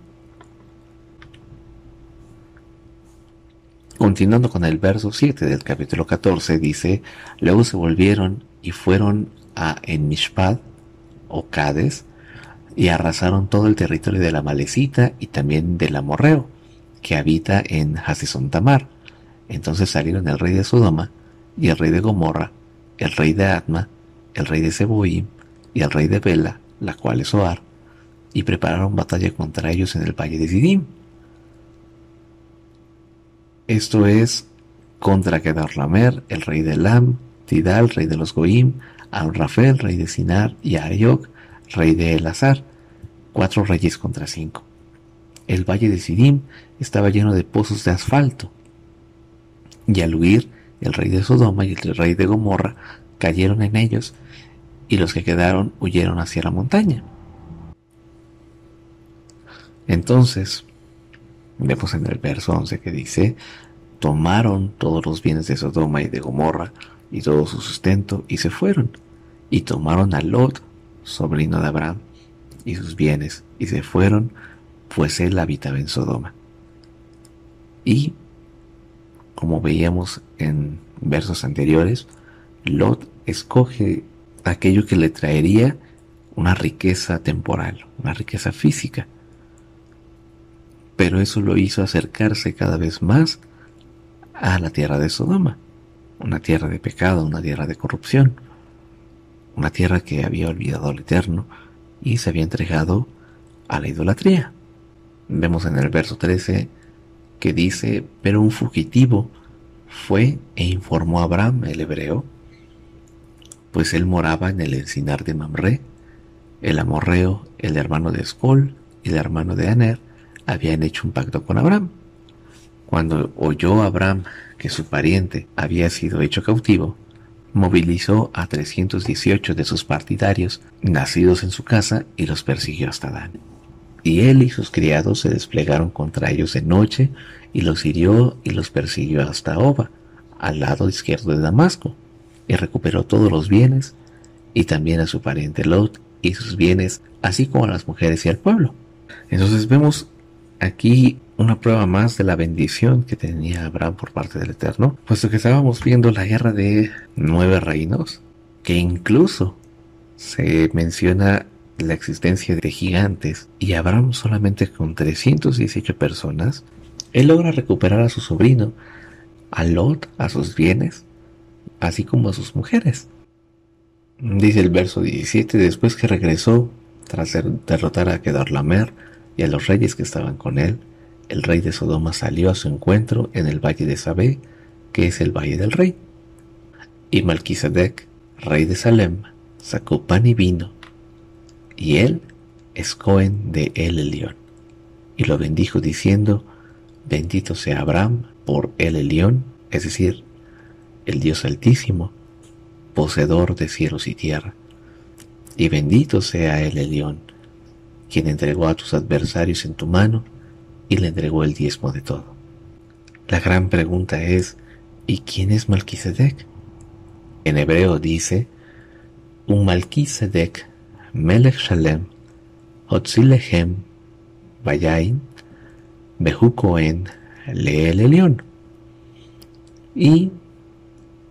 Continuando con el verso 7 del capítulo 14, dice, luego se volvieron y fueron a Enmishpad o Cades y arrasaron todo el territorio de la Malecita y también del Amorreo, que habita en Hasison Tamar. Entonces salieron el rey de Sodoma y el rey de Gomorra, el rey de Atma, el rey de Seboim y el rey de Bela, la cual es Oar, y prepararon batalla contra ellos en el valle de Sidim. Esto es contra Kedarlamer, el rey de Lam, Tidal, rey de los Goim, Amrafel, rey de Sinar, y Ariok, rey de Elazar, cuatro reyes contra cinco. El valle de Sidim estaba lleno de pozos de asfalto, y al huir, el rey de Sodoma y el rey de Gomorra cayeron en ellos, y los que quedaron huyeron hacia la montaña. Entonces, Vemos en el verso 11 que dice, tomaron todos los bienes de Sodoma y de Gomorra y todo su sustento y se fueron. Y tomaron a Lot, sobrino de Abraham, y sus bienes y se fueron, pues él habitaba en Sodoma. Y, como veíamos en versos anteriores, Lot escoge aquello que le traería una riqueza temporal, una riqueza física pero eso lo hizo acercarse cada vez más a la tierra de Sodoma, una tierra de pecado, una tierra de corrupción, una tierra que había olvidado al Eterno y se había entregado a la idolatría. Vemos en el verso 13 que dice, pero un fugitivo fue e informó a Abraham, el hebreo, pues él moraba en el encinar de Mamre, el amorreo, el hermano de Escol y el hermano de Aner, habían hecho un pacto con Abraham. Cuando oyó Abraham que su pariente había sido hecho cautivo, movilizó a 318 de sus partidarios nacidos en su casa y los persiguió hasta Dan. Y él y sus criados se desplegaron contra ellos de noche y los hirió y los persiguió hasta Oba, al lado izquierdo de Damasco, y recuperó todos los bienes y también a su pariente Lot y sus bienes, así como a las mujeres y al pueblo. Entonces vemos aquí una prueba más de la bendición que tenía Abraham por parte del Eterno, puesto que estábamos viendo la guerra de nueve reinos, que incluso se menciona la existencia de gigantes y Abraham solamente con 318 personas, él logra recuperar a su sobrino, a Lot, a sus bienes, así como a sus mujeres. Dice el verso 17, después que regresó, tras derrotar a Kedarlamer, y a los reyes que estaban con él, el rey de Sodoma salió a su encuentro en el valle de Sabé, que es el valle del rey. Y Malquisedec, rey de Salem, sacó pan y vino, y él es Cohen de El Elión, y lo bendijo diciendo, bendito sea Abraham por El Elión, es decir, el Dios Altísimo, poseedor de cielos y tierra, y bendito sea El Elión, quien entregó a tus adversarios en tu mano y le entregó el diezmo de todo. La gran pregunta es, ¿y quién es Malquisedec? En hebreo dice, un Malquisedec, Melech Shalem, Hotzilehem, Bayain, Behu. Y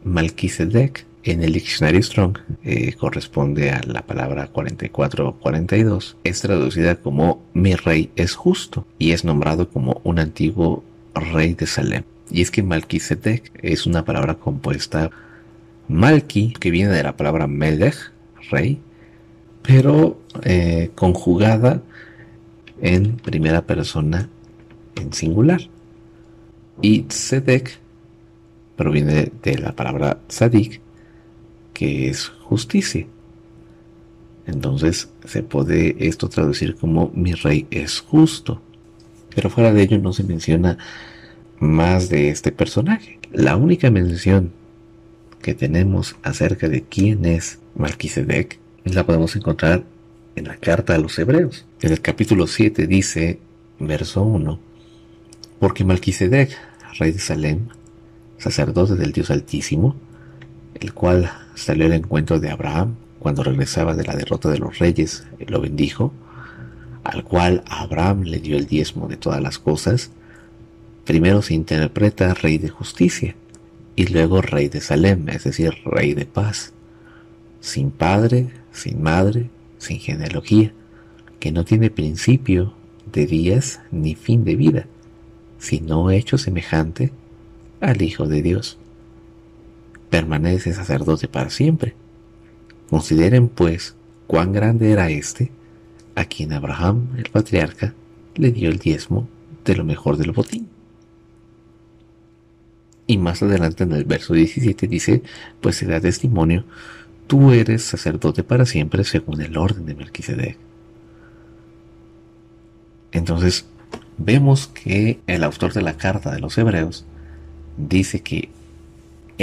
Malquisedec en el diccionario Strong eh, corresponde a la palabra 44-42. Es traducida como mi rey es justo y es nombrado como un antiguo rey de Salem. Y es que Malquisedec es una palabra compuesta Malki, que viene de la palabra Melech, rey, pero eh, conjugada en primera persona en singular. Y Tzedek proviene de la palabra Tzadik, que es justicia. Entonces se puede esto traducir como mi rey es justo. Pero fuera de ello no se menciona más de este personaje. La única mención que tenemos acerca de quién es Melquisedec la podemos encontrar en la carta a los hebreos. En el capítulo 7 dice, verso 1, porque Melquisedec, rey de Salem, sacerdote del Dios Altísimo, el cual salió al encuentro de Abraham cuando regresaba de la derrota de los reyes, lo bendijo, al cual Abraham le dio el diezmo de todas las cosas, primero se interpreta rey de justicia y luego rey de Salem, es decir, rey de paz, sin padre, sin madre, sin genealogía, que no tiene principio de días ni fin de vida, sino hecho semejante al Hijo de Dios. Permanece sacerdote para siempre. Consideren, pues, cuán grande era éste, a quien Abraham, el patriarca, le dio el diezmo de lo mejor del botín. Y más adelante en el verso 17 dice, pues se da testimonio tú eres sacerdote para siempre según el orden de Melquisedec. Entonces, vemos que el autor de la carta de los hebreos dice que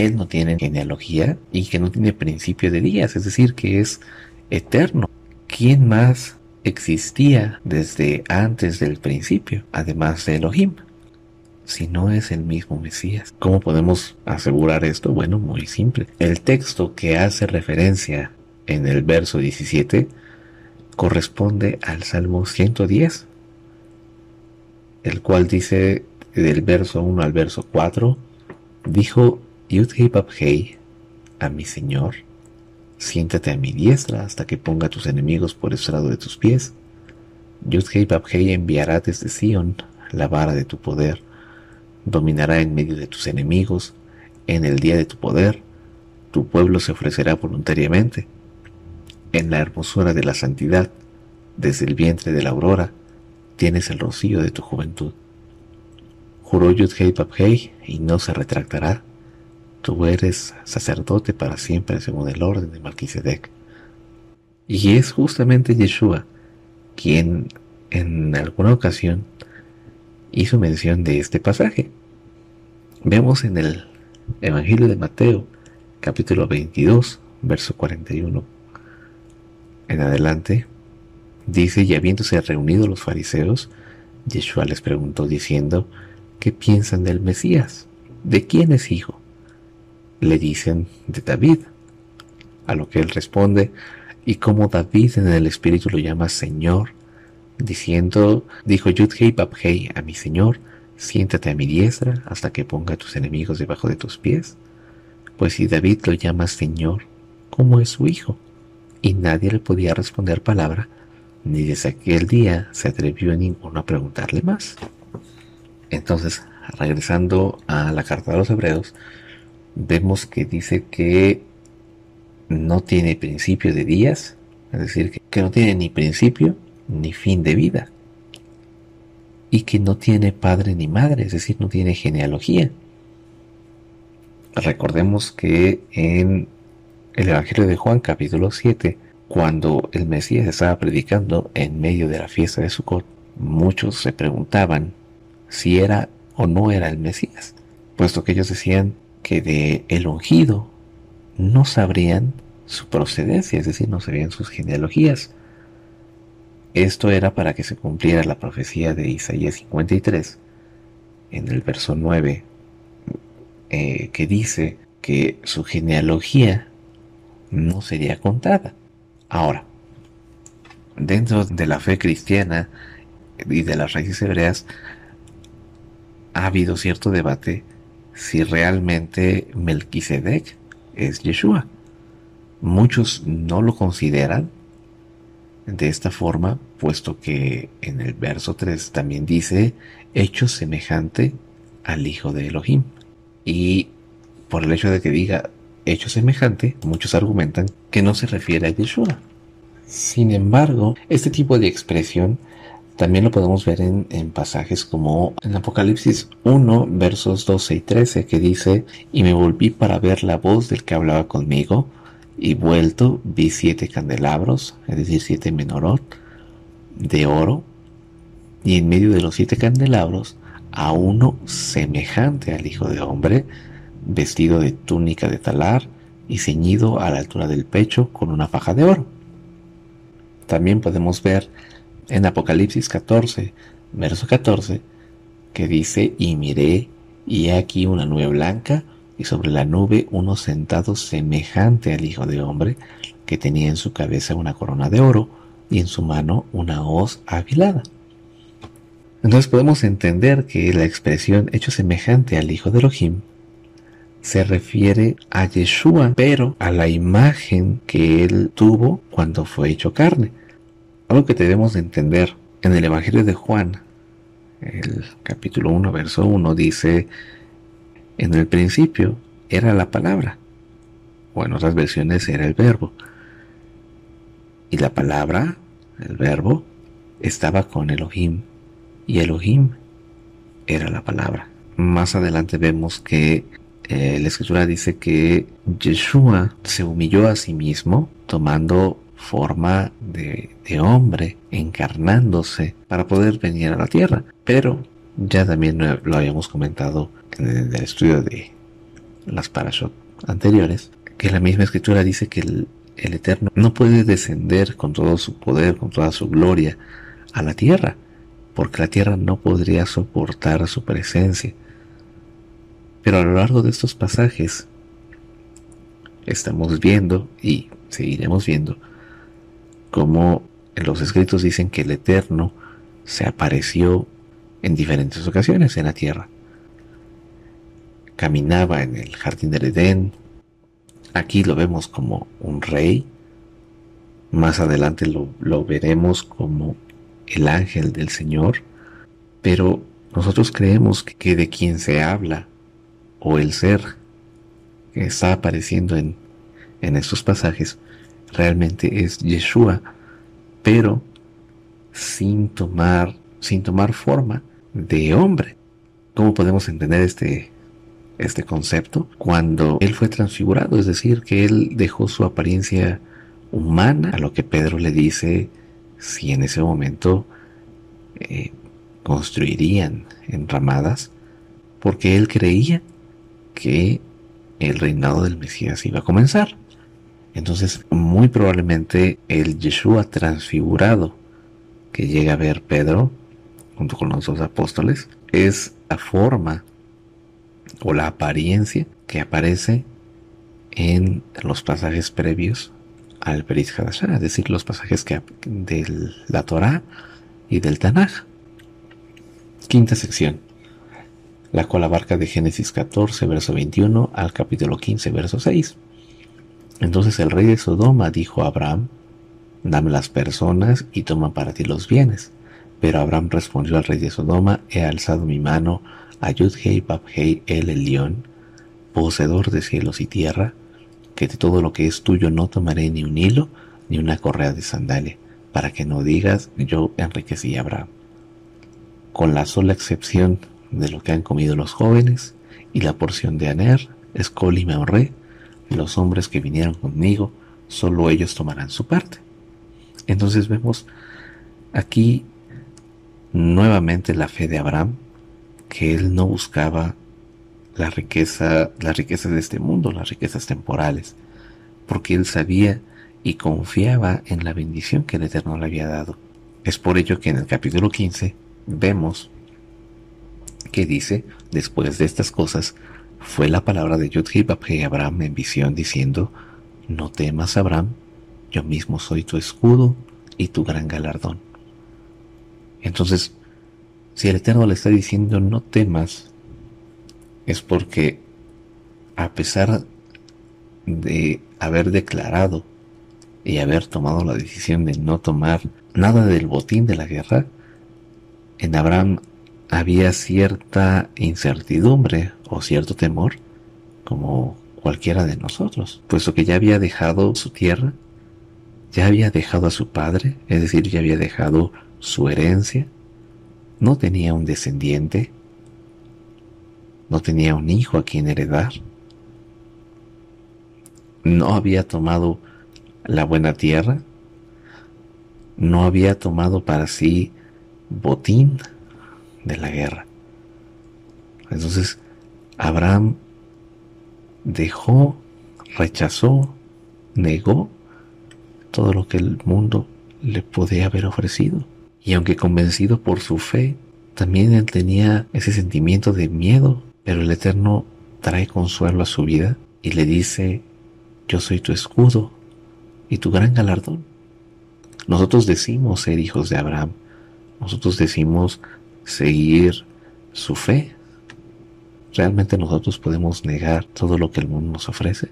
él no tiene genealogía y que no tiene principio de días, es decir, que es eterno. ¿Quién más existía desde antes del principio, además de Elohim? si no es el mismo Mesías. ¿Cómo podemos asegurar esto? Bueno, muy simple. El texto que hace referencia en el verso 17 corresponde al Salmo 110, el cual dice del verso 1 al verso 4, dijo Yudhei a mi Señor, siéntate a mi diestra hasta que ponga a tus enemigos por estrado de tus pies. Yudhei Babhei enviará desde Sion la vara de tu poder dominará en medio de tus enemigos, en el día de tu poder, tu pueblo se ofrecerá voluntariamente. En la hermosura de la santidad, desde el vientre de la aurora, tienes el rocío de tu juventud. Juró Yudhei Babhei y no se retractará. Tú eres sacerdote para siempre según el orden de Melquisedec. Y es justamente Yeshua quien en alguna ocasión hizo mención de este pasaje. Vemos en el Evangelio de Mateo, capítulo 22, verso 41 en adelante, dice, y habiéndose reunido los fariseos, Yeshua les preguntó diciendo, ¿qué piensan del Mesías? ¿De quién es hijo? Le dicen, de David. A lo que él responde, y como David en el Espíritu lo llama Señor, diciendo, dijo Yudhei Babhei a mi Señor, siéntate a mi diestra hasta que ponga tus enemigos debajo de tus pies. Pues si David lo llama Señor, ¿cómo es su hijo? Y nadie le podía responder palabra, ni desde aquel día se atrevió ninguno a preguntarle más. Entonces, regresando a la carta de los hebreos, vemos que dice que no tiene principio de días, es decir, que no tiene ni principio ni fin de vida. Y que no tiene padre ni madre, es decir, no tiene genealogía. Recordemos que en el Evangelio de Juan capítulo 7, cuando el Mesías estaba predicando en medio de la fiesta de Sukkot, muchos se preguntaban si era o no era el Mesías, puesto que ellos decían que de el ungido no sabrían su procedencia, es decir, no sabían sus genealogías. Esto era para que se cumpliera la profecía de Isaías 53, en el verso 9, eh, que dice que su genealogía no sería contada. Ahora, dentro de la fe cristiana y de las raíces hebreas, ha habido cierto debate si realmente Melquisedec es Yeshua. Muchos no lo consideran de esta forma, puesto que en el verso 3 también dice, hecho semejante al Hijo de Elohim. Y por el hecho de que diga hecho semejante, muchos argumentan que no se refiere a Yeshua. Sin embargo, este tipo de expresión también lo podemos ver en, en, pasajes como en Apocalipsis 1, versos 12 y 13, que dice, y me volví para ver la voz del que hablaba conmigo, Y vuelto vi siete candelabros, es decir, siete menorot, de oro, y en medio de los siete candelabros a uno semejante al Hijo de Hombre, vestido de túnica de talar y ceñido a la altura del pecho con una faja de oro. También podemos ver en Apocalipsis 14, verso 14, que dice, y miré, y he aquí una nube blanca, y sobre la nube uno sentado semejante al Hijo de Hombre, que tenía en su cabeza una corona de oro, y en su mano una hoz afilada. Entonces podemos entender que la expresión hecho semejante al Hijo de Elohim se refiere a Yeshua, pero a la imagen que él tuvo cuando fue hecho carne. Algo que debemos entender en el Evangelio de Juan, el capítulo 1, verso 1, dice, en el principio era la palabra, o en otras versiones era el verbo. Y la palabra, el verbo, estaba con Elohim, y Elohim era la palabra. Más adelante vemos que eh, la escritura dice que Yeshua se humilló a sí mismo tomando forma de, hombre, encarnándose para poder venir a la tierra. Pero ya también lo habíamos comentado en el estudio de las parashot anteriores, que la misma escritura dice que el, Eterno no puede descender con todo su poder, con toda su gloria a la tierra, porque la tierra no podría soportar su presencia. Pero a lo largo de estos pasajes estamos viendo y seguiremos viendo cómo en los escritos dicen que el Eterno se apareció en diferentes ocasiones en la tierra. Caminaba en el jardín del Edén. Aquí lo vemos como un rey. Más adelante lo, lo veremos como el ángel del Señor. Pero nosotros creemos que de quien se habla o el ser que está apareciendo en, en estos pasajes realmente es Yeshua, pero sin tomar, sin tomar forma de hombre. ¿Cómo podemos entender este, este concepto? Cuando él fue transfigurado, es decir, que él dejó su apariencia humana, a lo que Pedro le dice si en ese momento eh, construirían enramadas, porque él creía que el reinado del Mesías iba a comenzar. Entonces, muy probablemente el Yeshua transfigurado que llega a ver Pedro, junto con los dos apóstoles, es la forma o la apariencia que aparece en los pasajes previos al Berit Hadashah, es decir, los pasajes que, de la Torah y del Tanaj. Quinta sección la cual abarca de Génesis 14, verso 21 al capítulo 15, verso 6. Entonces el rey de Sodoma dijo a Abraham, dame las personas y toma para ti los bienes. Pero Abraham respondió al rey de Sodoma, he alzado mi mano a Yudhei Babhei el Elión, poseedor de cielos y tierra, que de todo lo que es tuyo no tomaré ni un hilo ni una correa de sandalia, para que no digas yo enriquecí a Abraham. Con la sola excepción de lo que han comido los jóvenes, y la porción de Aner, Escol y Meorré, los hombres que vinieron conmigo, solo ellos tomarán su parte. Entonces vemos aquí nuevamente la fe de Abraham, que él no buscaba las riquezas de este mundo, las riquezas temporales, porque él sabía y confiaba en la bendición que el Eterno le había dado. Es por ello que en el capítulo 15 vemos que dice, después de estas cosas, fue la palabra de Yudhib a Abraham en visión diciendo, no temas Abraham, yo mismo soy tu escudo y tu gran galardón. Entonces, si el Eterno le está diciendo no temas, es porque a pesar de haber declarado y haber tomado la decisión de no tomar nada del botín de la guerra, en Abraham había cierta incertidumbre o cierto temor, como cualquiera de nosotros, puesto que ya había dejado su tierra, ya había dejado a su padre, es decir, ya había dejado su herencia, no tenía un descendiente, no tenía un hijo a quien heredar. no había tomado la buena tierra, no había tomado para sí botín de la guerra. Entonces, Abraham dejó, rechazó, negó todo lo que el mundo le podía haber ofrecido. Y aunque convencido por su fe, también él tenía ese sentimiento de miedo, pero el Eterno trae consuelo a su vida y le dice, yo soy tu escudo y tu gran galardón. Nosotros decimos ser hijos de Abraham, nosotros decimos seguir su fe. ¿Realmente nosotros podemos negar todo lo que el mundo nos ofrece?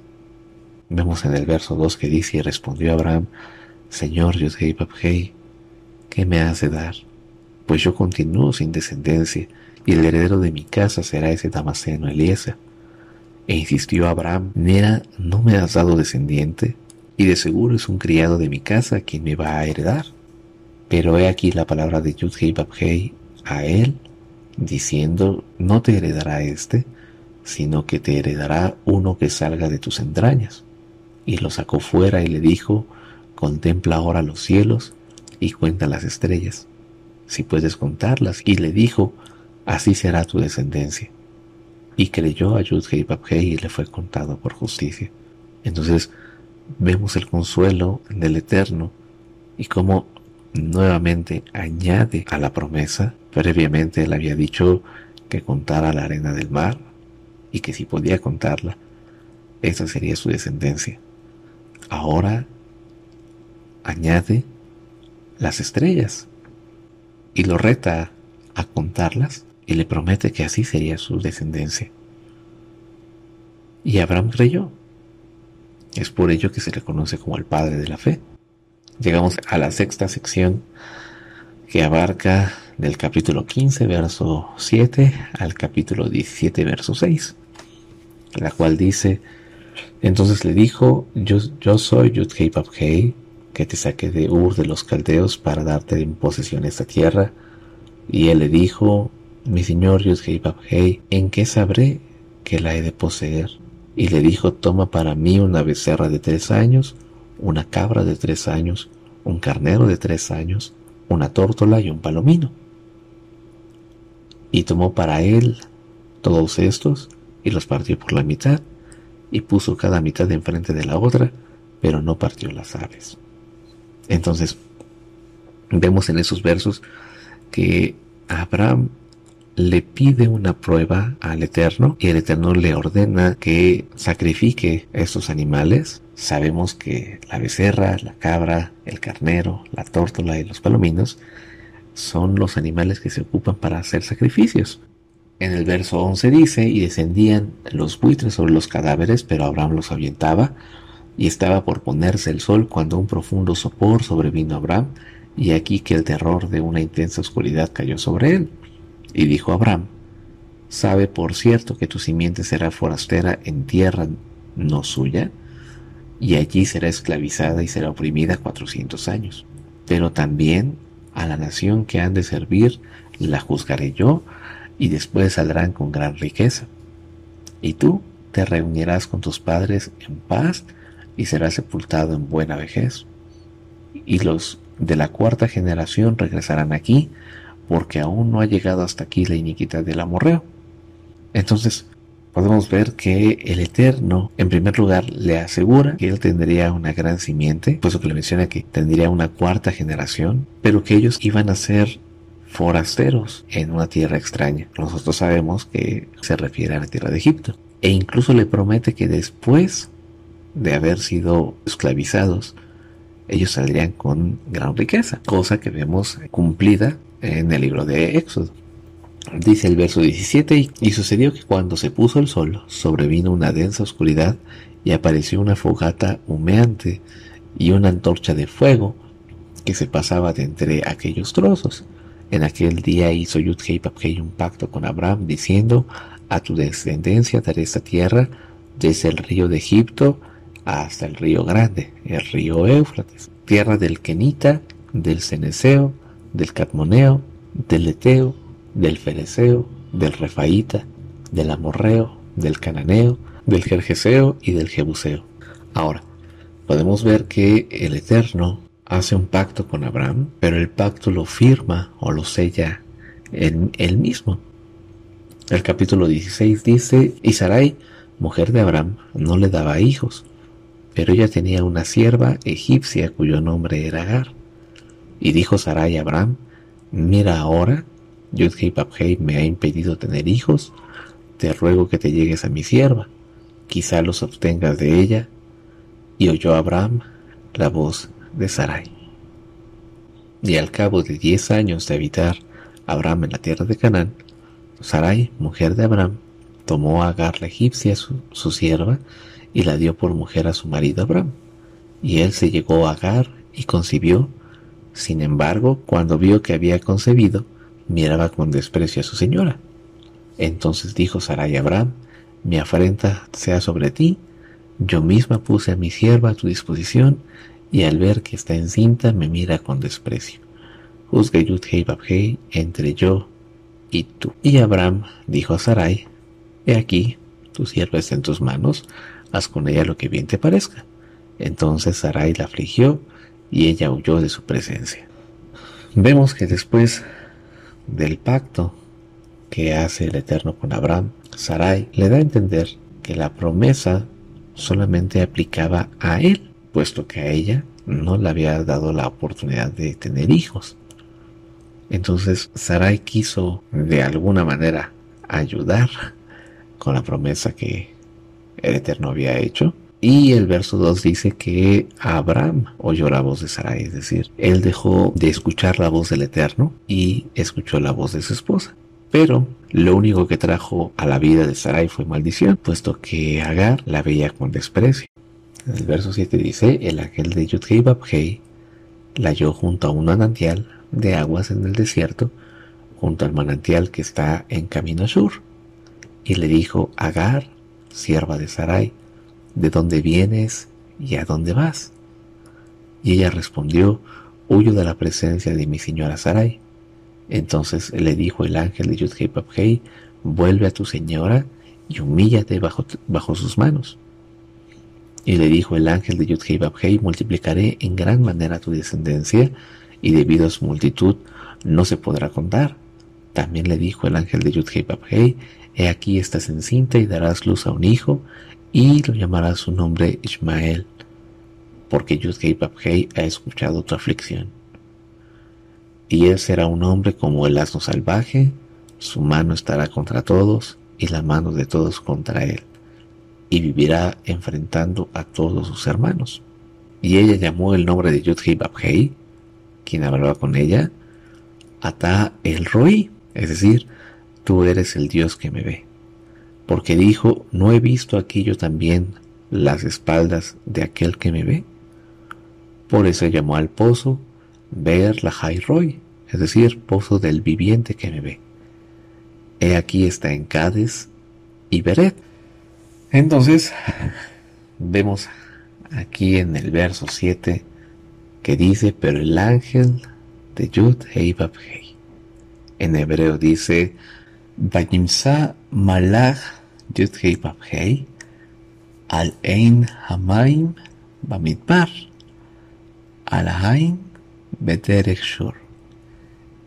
Vemos en el verso 2 que dice, y respondió Abraham, Señor Yudhei Babhei, ¿qué me has de dar? Pues yo continúo sin descendencia, y el heredero de mi casa será ese Damaseno Eliezer. E insistió Abraham, Nera, ¿no me has dado descendiente? Y de seguro es un criado de mi casa quien me va a heredar. Pero he aquí la palabra de Yudhei Babhei a él, diciendo, no te heredará este, sino que te heredará uno que salga de tus entrañas. Y lo sacó fuera y le dijo, contempla ahora los cielos y cuenta las estrellas, si puedes contarlas. Y le dijo, así será tu descendencia. Y creyó a Yudhei Babhei y le fue contado por justicia. Entonces vemos el consuelo del Eterno y cómo nuevamente añade a la promesa. Previamente él había dicho que contara la arena del mar y que si podía contarla, esa sería su descendencia. Ahora añade las estrellas y lo reta a contarlas y le promete que así sería su descendencia. Y Abraham creyó. Es por ello que se le conoce como el padre de la fe. Llegamos a la sexta sección que abarca del capítulo 15, verso 7 al capítulo 17, verso 6, la cual dice, entonces le dijo, yo, yo soy Yudhei que te saqué de Ur de los caldeos para darte en posesión esta tierra. Y él le dijo, mi señor Yudhei ¿en qué sabré que la he de poseer? Y le dijo, toma para mí una becerra de tres años, una cabra de tres años, un carnero de tres años, una tórtola y un palomino. Y tomó para él todos estos y los partió por la mitad, y puso cada mitad enfrente de la otra, pero no partió las aves. Entonces, vemos en esos versos que Abraham le pide una prueba al Eterno y el Eterno le ordena que sacrifique estos animales. Sabemos que la becerra, la cabra, el carnero, la tórtola y los palominos son los animales que se ocupan para hacer sacrificios. En el verso 11 dice, y descendían los buitres sobre los cadáveres, pero Abraham los ahuyentaba, y estaba por ponerse el sol cuando un profundo sopor sobrevino a Abraham, y aquí que el terror de una intensa oscuridad cayó sobre él. Y dijo Abraham, ¿sabe por cierto que tu simiente será forastera en tierra no suya? Y allí será esclavizada y será oprimida cuatrocientos años. Pero también a la nación que han de servir la juzgaré yo, y después saldrán con gran riqueza. Y tú te reunirás con tus padres en paz y serás sepultado en buena vejez. Y los de la cuarta generación regresarán aquí, porque aún no ha llegado hasta aquí la iniquidad del amorreo. Entonces, podemos ver que el Eterno, en primer lugar, le asegura que él tendría una gran simiente, puesto que le menciona que tendría una cuarta generación, pero que ellos iban a ser forasteros en una tierra extraña. Nosotros sabemos que se refiere a la tierra de Egipto. E incluso le promete que después de haber sido esclavizados, ellos saldrían con gran riqueza, cosa que vemos cumplida en el libro de Éxodo. Dice el verso 17, y sucedió que cuando se puso el sol, sobrevino una densa oscuridad y apareció una fogata humeante y una antorcha de fuego que se pasaba de entre aquellos trozos. En aquel día hizo Yudhei Papkei un pacto con Abraham, diciendo, a tu descendencia daré esta tierra desde el río de Egipto hasta el río Grande, el río Éufrates, tierra del Kenita, del Ceneseo, del Catmoneo, del Eteo, del Fereceo, del Refaíta, del Amorreo, del Cananeo, del Jerjeseo y del Jebuseo. Ahora, podemos ver que el Eterno hace un pacto con Abraham, pero el pacto lo firma o lo sella él, mismo. El capítulo 16 dice, y Sarai, mujer de Abraham, no le daba hijos, pero ella tenía una sierva egipcia cuyo nombre era Agar. Y dijo Sarai a Abraham, mira ahora, Yudhei me ha impedido tener hijos, te ruego que te llegues a mi sierva, quizá los obtengas de ella. Y oyó Abraham la voz de Sarai. Y al cabo de diez años de habitar Abraham en la tierra de Canaán, Sarai, mujer de Abraham, tomó a Agar la egipcia, su, su, sierva, y la dio por mujer a su marido Abraham. Y él se llegó a Agar y concibió. Sin embargo, cuando vio que había concebido, miraba con desprecio a su señora. Entonces dijo Sarai a Abraham, mi afrenta sea sobre ti, yo misma puse a mi sierva a tu disposición, y al ver que está encinta me mira con desprecio. Juzgue Yudhei entre yo y tú. Y Abraham dijo a Sarai, He aquí, tu sierva está en tus manos, haz con ella lo que bien te parezca. Entonces Sarai la afligió y ella huyó de su presencia. Vemos que después del pacto que hace el Eterno con Abraham, Sarai le da a entender que la promesa solamente aplicaba a él, puesto que a ella no le había dado la oportunidad de tener hijos. Entonces Sarai quiso de alguna manera ayudar con la promesa que el Eterno había hecho. Y el verso 2 dice que Abraham oyó la voz de Sarai, es decir, él dejó de escuchar la voz del Eterno y escuchó la voz de su esposa. Pero lo único que trajo a la vida de Sarai fue maldición, puesto que Agar la veía con desprecio. El verso 7 dice, el ángel de Yudhei la halló junto a un manantial de aguas en el desierto, junto al manantial que está en camino sur. Y le dijo, Agar, sierva de Sarai, ¿de dónde vienes y a dónde vas? Y ella respondió, huyo de la presencia de mi señora Sarai. Entonces le dijo el ángel de Yudhei vuelve a tu señora y humíllate bajo, sus manos. Y le dijo el ángel de Yudhei multiplicaré en gran manera tu descendencia, y debido a su multitud no se podrá contar. También le dijo el ángel de Yudhei he aquí estás encinta y darás luz a un hijo, y lo llamarás su nombre Ismael, porque Yudhei ha escuchado tu aflicción y él será un hombre como el asno salvaje, su mano estará contra todos y la mano de todos contra él, y vivirá enfrentando a todos sus hermanos. Y ella llamó el nombre de Babhei, quien hablaba con ella, Ata el Roi, es decir, tú eres el Dios que me ve. Porque dijo, ¿no he visto aquí yo también las espaldas de aquel que me ve? Por eso llamó al pozo ver la es decir, pozo del viviente que me ve. He aquí está en Cádiz y Beret. Entonces, *laughs* vemos aquí en el verso 7 que dice, pero el ángel de Yud Hei En hebreo dice, Vayimsa malach Yud Hei al Ein Hamaim Bamidbar al Hain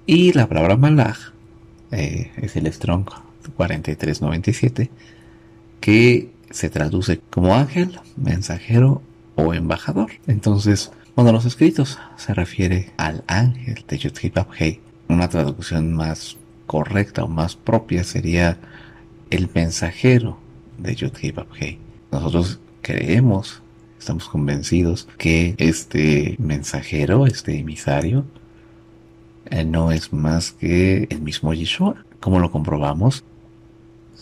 y la palabra malach eh, es el Strong 4397 que se traduce como ángel, mensajero o embajador. Entonces, cuando los escritos se refiere al ángel de Yudhei una traducción más correcta o más propia sería el mensajero de Yudhei Nosotros creemos Estamos convencidos que este mensajero, este emisario, eh, no es más que el mismo Yeshua. ¿Cómo lo comprobamos?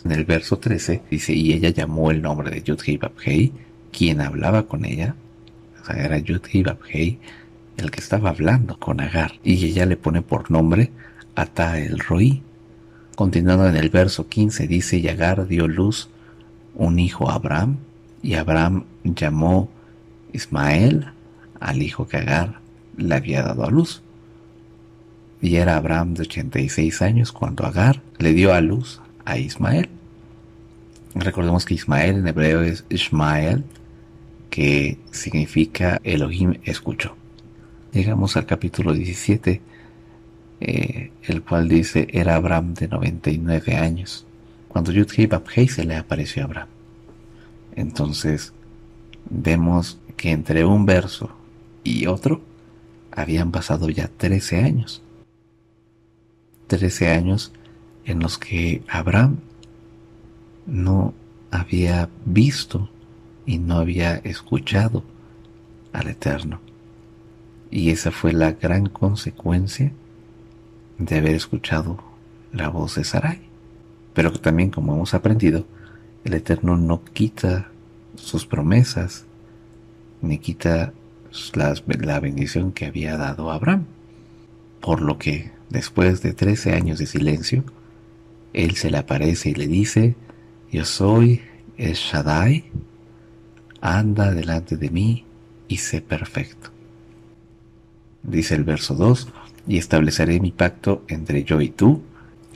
En el verso 13 dice, y ella llamó el nombre de Yudhei Babhei, quien hablaba con ella. O sea, era Yudhei Babhei el que estaba hablando con Agar. Y ella le pone por nombre Ata el Roí. Continuando en el verso 15 dice, y Agar dio luz un hijo a Abraham y Abraham llamó Ismael al hijo que Agar le había dado a luz. Y era Abraham de 86 años cuando Agar le dio a luz a Ismael. Recordemos que Ismael en hebreo es Ismael, que significa Elohim escuchó. Llegamos al capítulo 17, eh, el cual dice, era Abraham de 99 años, cuando Yudhei Babhei se le apareció a Abraham. Entonces, vemos que entre un verso y otro habían pasado ya 13 años. 13 años en los que Abraham no había visto y no había escuchado al Eterno. Y esa fue la gran consecuencia de haber escuchado la voz de Sarai. Pero también, como hemos aprendido, el Eterno no quita sus promesas, ni quita la bendición que había dado a Abraham. Por lo que, después de trece años de silencio, él se le aparece y le dice, yo soy el Shaddai, anda delante de mí y sé perfecto. Dice el verso 2, y estableceré mi pacto entre yo y tú,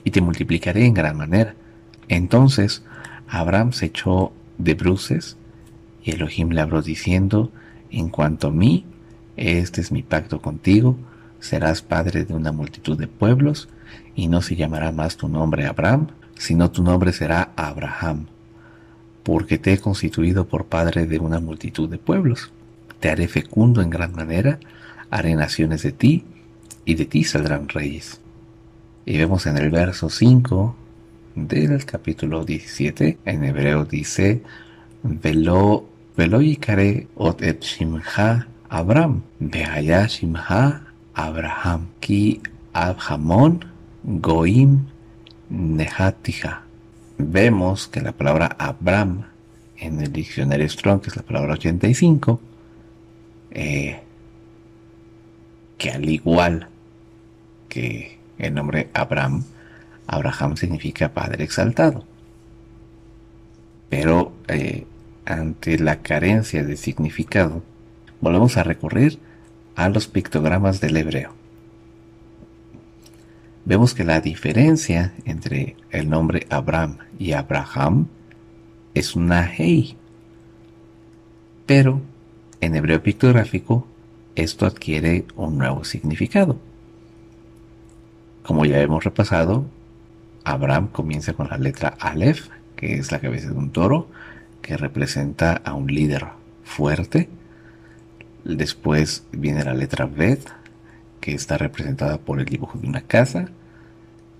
y te multiplicaré en gran manera. Entonces Abraham se echó de bruces, y Elohim le habló diciendo, en cuanto a mí, este es mi pacto contigo, serás padre de una multitud de pueblos, y no se llamará más tu nombre Abraham, sino tu nombre será Abraham, porque te he constituido por padre de una multitud de pueblos. Te haré fecundo en gran manera, haré naciones de ti, y de ti saldrán reyes. Y vemos en el verso 5 del capítulo 17, en hebreo dice, Velo, velo yikare ot et shimha Abraham, behaya shimha Abraham, ki Abhamon goim nehatija. Vemos que la palabra Abraham en el diccionario Strong, que es la palabra 85, eh, que al igual que el nombre Abraham, Abraham significa Padre exaltado. Pero eh, ante la carencia de significado, volvemos a recurrir a los pictogramas del hebreo. Vemos que la diferencia entre el nombre Abraham y Abraham es una hey. Pero en hebreo pictográfico esto adquiere un nuevo significado. Como ya hemos repasado, Abraham comienza con la letra Aleph, que es la cabeza de un toro, que representa a un líder fuerte. Después viene la letra Bet, que está representada por el dibujo de una casa,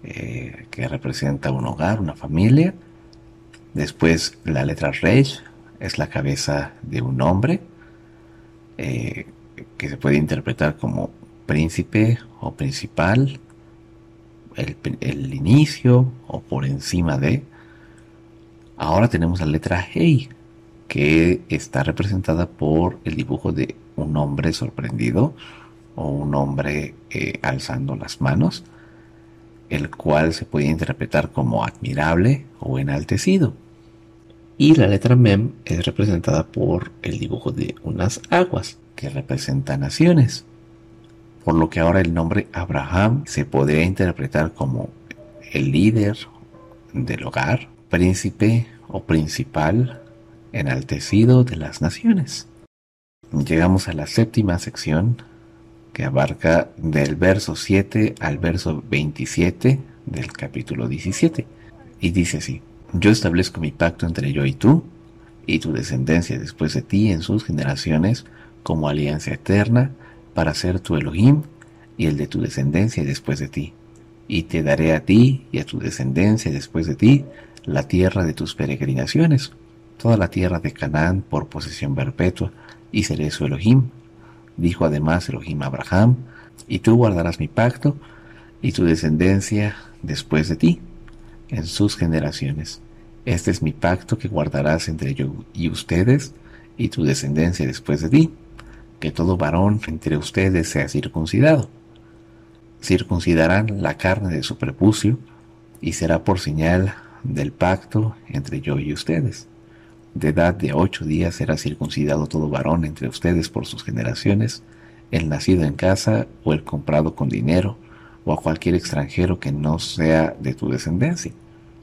eh, que representa un hogar, una familia. Después la letra Resh es la cabeza de un hombre, eh, que se puede interpretar como príncipe o principal, el, inicio o por encima de. Ahora tenemos la letra Hey, que está representada por el dibujo de un hombre sorprendido o un hombre eh, alzando las manos, el cual se puede interpretar como admirable o enaltecido. Y la letra Mem es representada por el dibujo de unas aguas, que representan naciones por lo que ahora el nombre Abraham se podría interpretar como el líder del hogar, príncipe o principal enaltecido de las naciones. Llegamos a la séptima sección que abarca del verso 7 al verso 27 del capítulo 17 y dice así, yo establezco mi pacto entre yo y tú y tu descendencia después de ti en sus generaciones como alianza eterna para ser tu Elohim y el de tu descendencia después de ti. Y te daré a ti y a tu descendencia después de ti la tierra de tus peregrinaciones, toda la tierra de Canaán por posesión perpetua, y seré su Elohim. Dijo además Elohim a Abraham, y tú guardarás mi pacto y tu descendencia después de ti, en sus generaciones. Este es mi pacto que guardarás entre yo y ustedes y tu descendencia después de ti que todo varón entre ustedes sea circuncidado. Circuncidarán la carne de su prepucio y será por señal del pacto entre yo y ustedes. De edad de ocho días será circuncidado todo varón entre ustedes por sus generaciones, el nacido en casa o el comprado con dinero, o a cualquier extranjero que no sea de tu descendencia.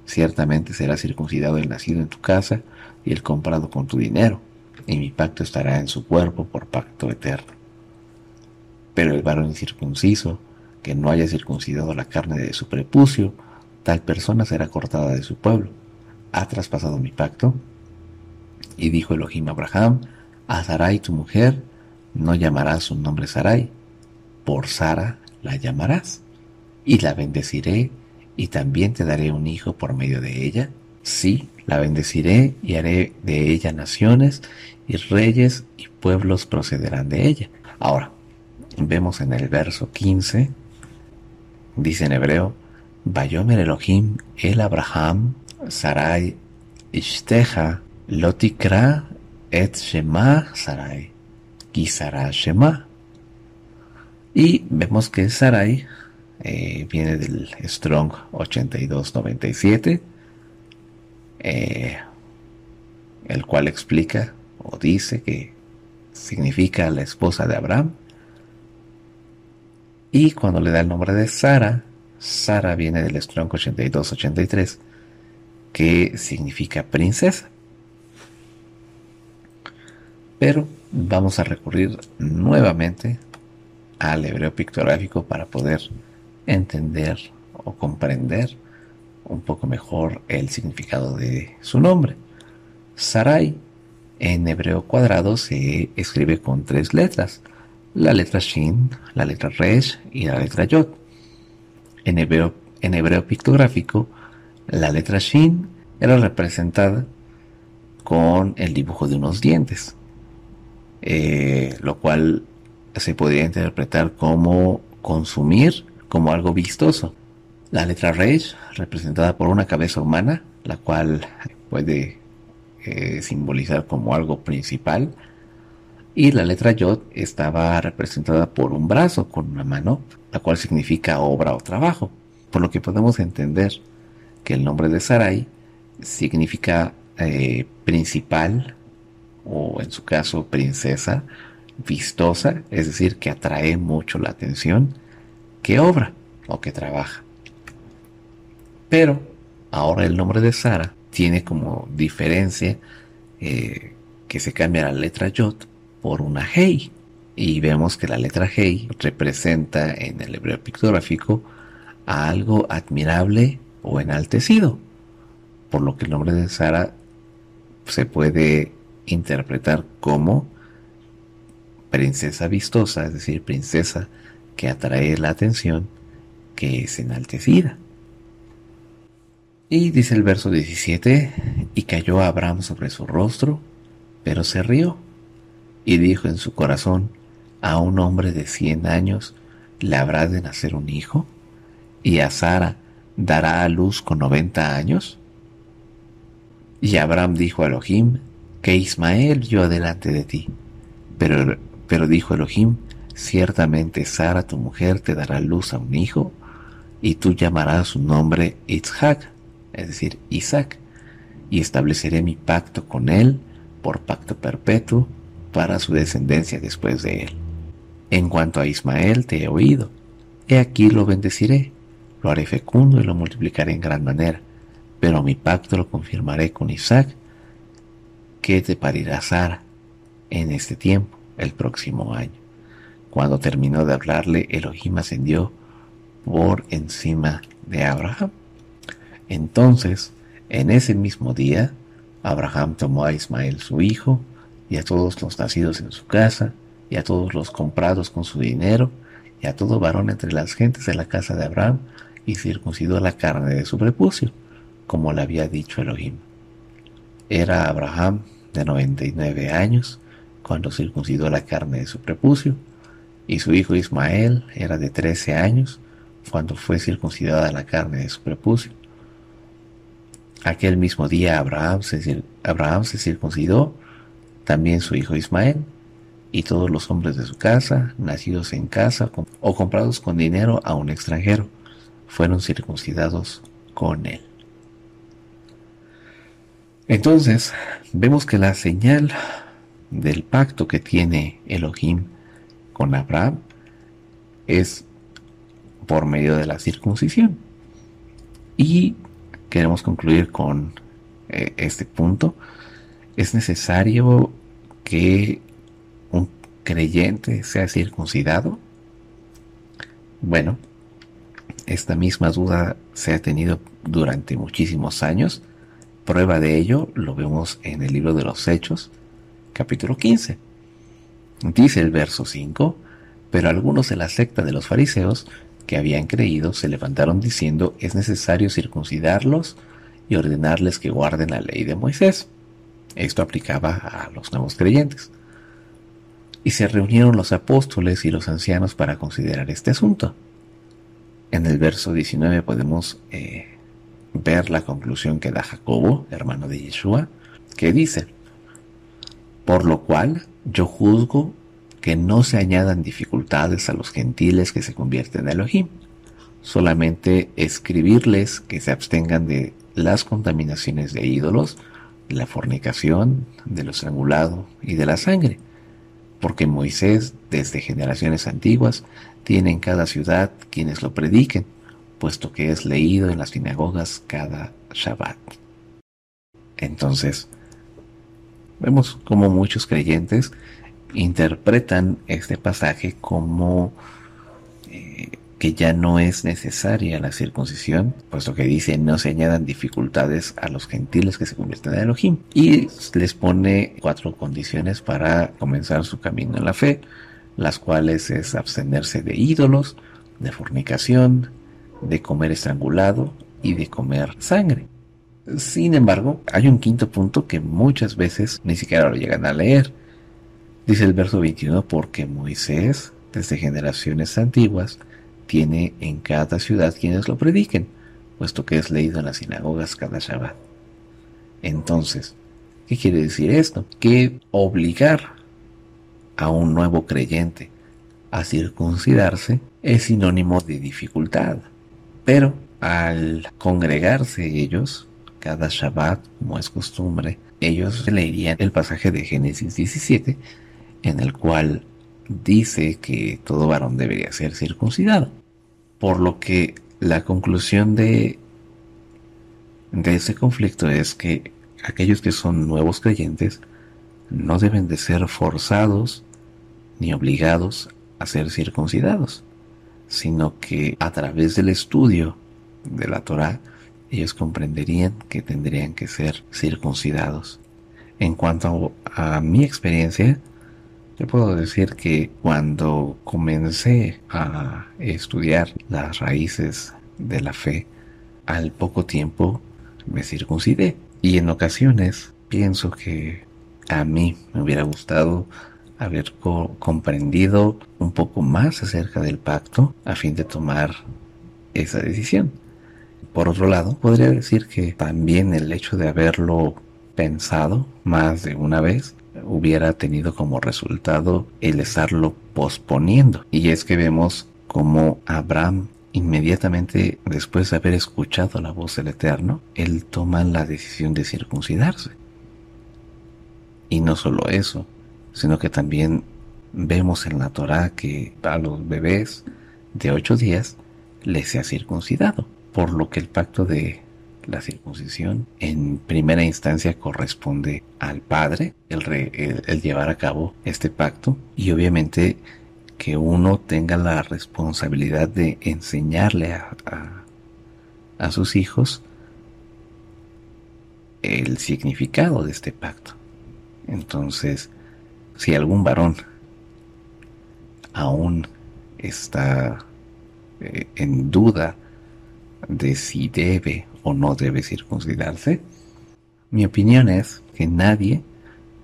Ciertamente será circuncidado el nacido en tu casa y el comprado con tu dinero y mi pacto estará en su cuerpo por pacto eterno. Pero el varón incircunciso, que no haya circuncidado la carne de su prepucio, tal persona será cortada de su pueblo. ¿Ha traspasado mi pacto? Y dijo Elohim a Abraham, a Sarai tu mujer, no llamarás su nombre Sarai, por Sara la llamarás, y la bendeciré, y también te daré un hijo por medio de ella. Sí, la bendeciré y haré de ella naciones, y reyes y pueblos procederán de ella. Ahora, vemos en el verso 15, dice en hebreo, Bayomer Elohim el Abraham, Sarai, Ishteja, Lotikra et Shema Sarai, Kisara Shema. Y vemos que Sarai eh, viene del Strong 8297, eh, el cual explica o dice que significa la esposa de Abraham. Y cuando le da el nombre de Sara, Sara viene del Strong 8283, que significa princesa. Pero vamos a recurrir nuevamente al hebreo pictográfico para poder entender o comprender un poco mejor el significado de su nombre. Sarai en hebreo cuadrado se escribe con tres letras, la letra Shin, la letra Resh y la letra Yod. En hebreo, en hebreo pictográfico, la letra Shin era representada con el dibujo de unos dientes, eh, lo cual se podría interpretar como consumir, como algo vistoso. La letra Reish, representada por una cabeza humana, la cual puede eh, simbolizar como algo principal. Y la letra Yod estaba representada por un brazo con una mano, la cual significa obra o trabajo. Por lo que podemos entender que el nombre de Sarai significa eh, principal o en su caso princesa, vistosa, es decir, que atrae mucho la atención, que obra o que trabaja. Pero ahora el nombre de Sara tiene como diferencia eh, que se cambia la letra Yod por una Hei. Y vemos que la letra Hei representa en el hebreo pictográfico a algo admirable o enaltecido. Por lo que el nombre de Sara se puede interpretar como princesa vistosa, es decir, princesa que atrae la atención, que es enaltecida. Y dice el verso 17, y cayó Abraham sobre su rostro, pero se rió, y dijo en su corazón, a un hombre de cien años le habrá de nacer un hijo, y a Sara dará a luz con noventa años. Y Abraham dijo a Elohim, que Ismael yo delante de ti. Pero, pero dijo Elohim, ciertamente Sara tu mujer te dará luz a un hijo, y tú llamarás su nombre Isaac, es decir, Isaac, y estableceré mi pacto con él por pacto perpetuo para su descendencia después de él. En cuanto a Ismael te he oído, he aquí lo bendeciré, lo haré fecundo y lo multiplicaré en gran manera, pero mi pacto lo confirmaré con Isaac, que te parirá Sara en este tiempo, el próximo año. Cuando terminó de hablarle, Elohim ascendió por encima de Abraham. Entonces, en ese mismo día, Abraham tomó a Ismael su hijo, y a todos los nacidos en su casa, y a todos los comprados con su dinero, y a todo varón entre las gentes de la casa de Abraham, y circuncidó la carne de su prepucio, como le había dicho Elohim. Era Abraham de 99 años cuando circuncidó la carne de su prepucio, y su hijo Ismael era de 13 años cuando fue circuncidada la carne de su prepucio. Aquel mismo día Abraham se, Abraham se circuncidó, también su hijo Ismael, y todos los hombres de su casa, nacidos en casa o comprados con dinero a un extranjero, fueron circuncidados con él. Entonces, vemos que la señal del pacto que tiene Elohim con Abraham es por medio de la circuncisión. Y queremos concluir con eh, este punto. Es necesario que un creyente sea circuncidado? Bueno, esta misma duda se ha tenido durante muchísimos años. Prueba de ello lo vemos en el libro de los Hechos, capítulo 15. Dice el verso 5, pero algunos de la secta de los fariseos que habían creído se levantaron diciendo es necesario circuncidarlos y ordenarles que guarden la ley de Moisés. Esto aplicaba a los nuevos creyentes. Y se reunieron los apóstoles y los ancianos para considerar este asunto. En el verso 19 podemos eh, ver la conclusión que da Jacobo, hermano de Yeshua, que dice, por lo cual yo juzgo que no se añadan dificultades a los gentiles que se convierten en Elohim, solamente escribirles que se abstengan de las contaminaciones de ídolos, de la fornicación, de lo estrangulado y de la sangre, porque Moisés, desde generaciones antiguas, tiene en cada ciudad quienes lo prediquen, puesto que es leído en las sinagogas cada Shabbat. Entonces, vemos como muchos creyentes interpretan este pasaje como eh, que ya no es necesaria la circuncisión, puesto que dice no se añadan dificultades a los gentiles que se convierten en Elohim. Y les pone cuatro condiciones para comenzar su camino en la fe, las cuales es abstenerse de ídolos, de fornicación, de comer estrangulado y de comer sangre. Sin embargo, hay un quinto punto que muchas veces ni siquiera lo llegan a leer. Dice el verso 21, porque Moisés, desde generaciones antiguas, tiene en cada ciudad quienes lo prediquen, puesto que es leído en las sinagogas cada Shabbat. Entonces, ¿qué quiere decir esto? Que obligar a un nuevo creyente a circuncidarse es sinónimo de dificultad. Pero al congregarse ellos, cada Shabbat, como es costumbre, ellos leerían el pasaje de Génesis 17, en el cual dice que todo varón debería ser circuncidado. Por lo que la conclusión de, de ese conflicto es que aquellos que son nuevos creyentes no deben de ser forzados ni obligados a ser circuncidados, sino que a través del estudio de la Torah ellos comprenderían que tendrían que ser circuncidados. En cuanto a mi experiencia, yo puedo decir que cuando comencé a estudiar las raíces de la fe, al poco tiempo me circuncidé. Y en ocasiones pienso que a mí me hubiera gustado haber comprendido un poco más acerca del pacto a fin de tomar esa decisión. Por otro lado, podría decir que también el hecho de haberlo pensado más de una vez hubiera tenido como resultado el estarlo posponiendo. Y es que vemos como Abraham inmediatamente después de haber escuchado la voz del Eterno, él toma la decisión de circuncidarse. Y no solo eso, sino que también vemos en la Torá que a los bebés de ocho días les se ha circuncidado, por lo que el pacto de la circuncisión en primera instancia corresponde al padre el, llevar a cabo este pacto y obviamente que uno tenga la responsabilidad de enseñarle a, a sus hijos el significado de este pacto. Entonces, si algún varón aún está eh, en duda de si debe o no debe circuncidarse, mi opinión es que nadie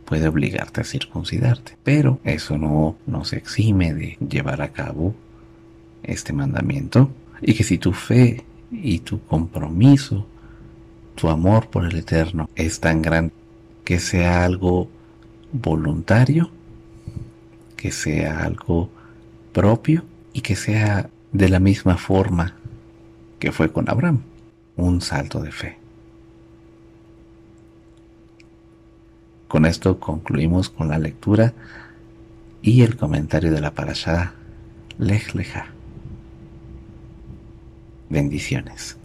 puede obligarte a circuncidarte, pero eso no nos exime de llevar a cabo este mandamiento. Y que si tu fe y tu compromiso, tu amor por el Eterno es tan grande que sea algo voluntario, que sea algo propio y que sea de la misma forma que fue con Abraham, un salto de fe. Con esto concluimos con la lectura y el comentario de la parashá Lech Leja. Bendiciones.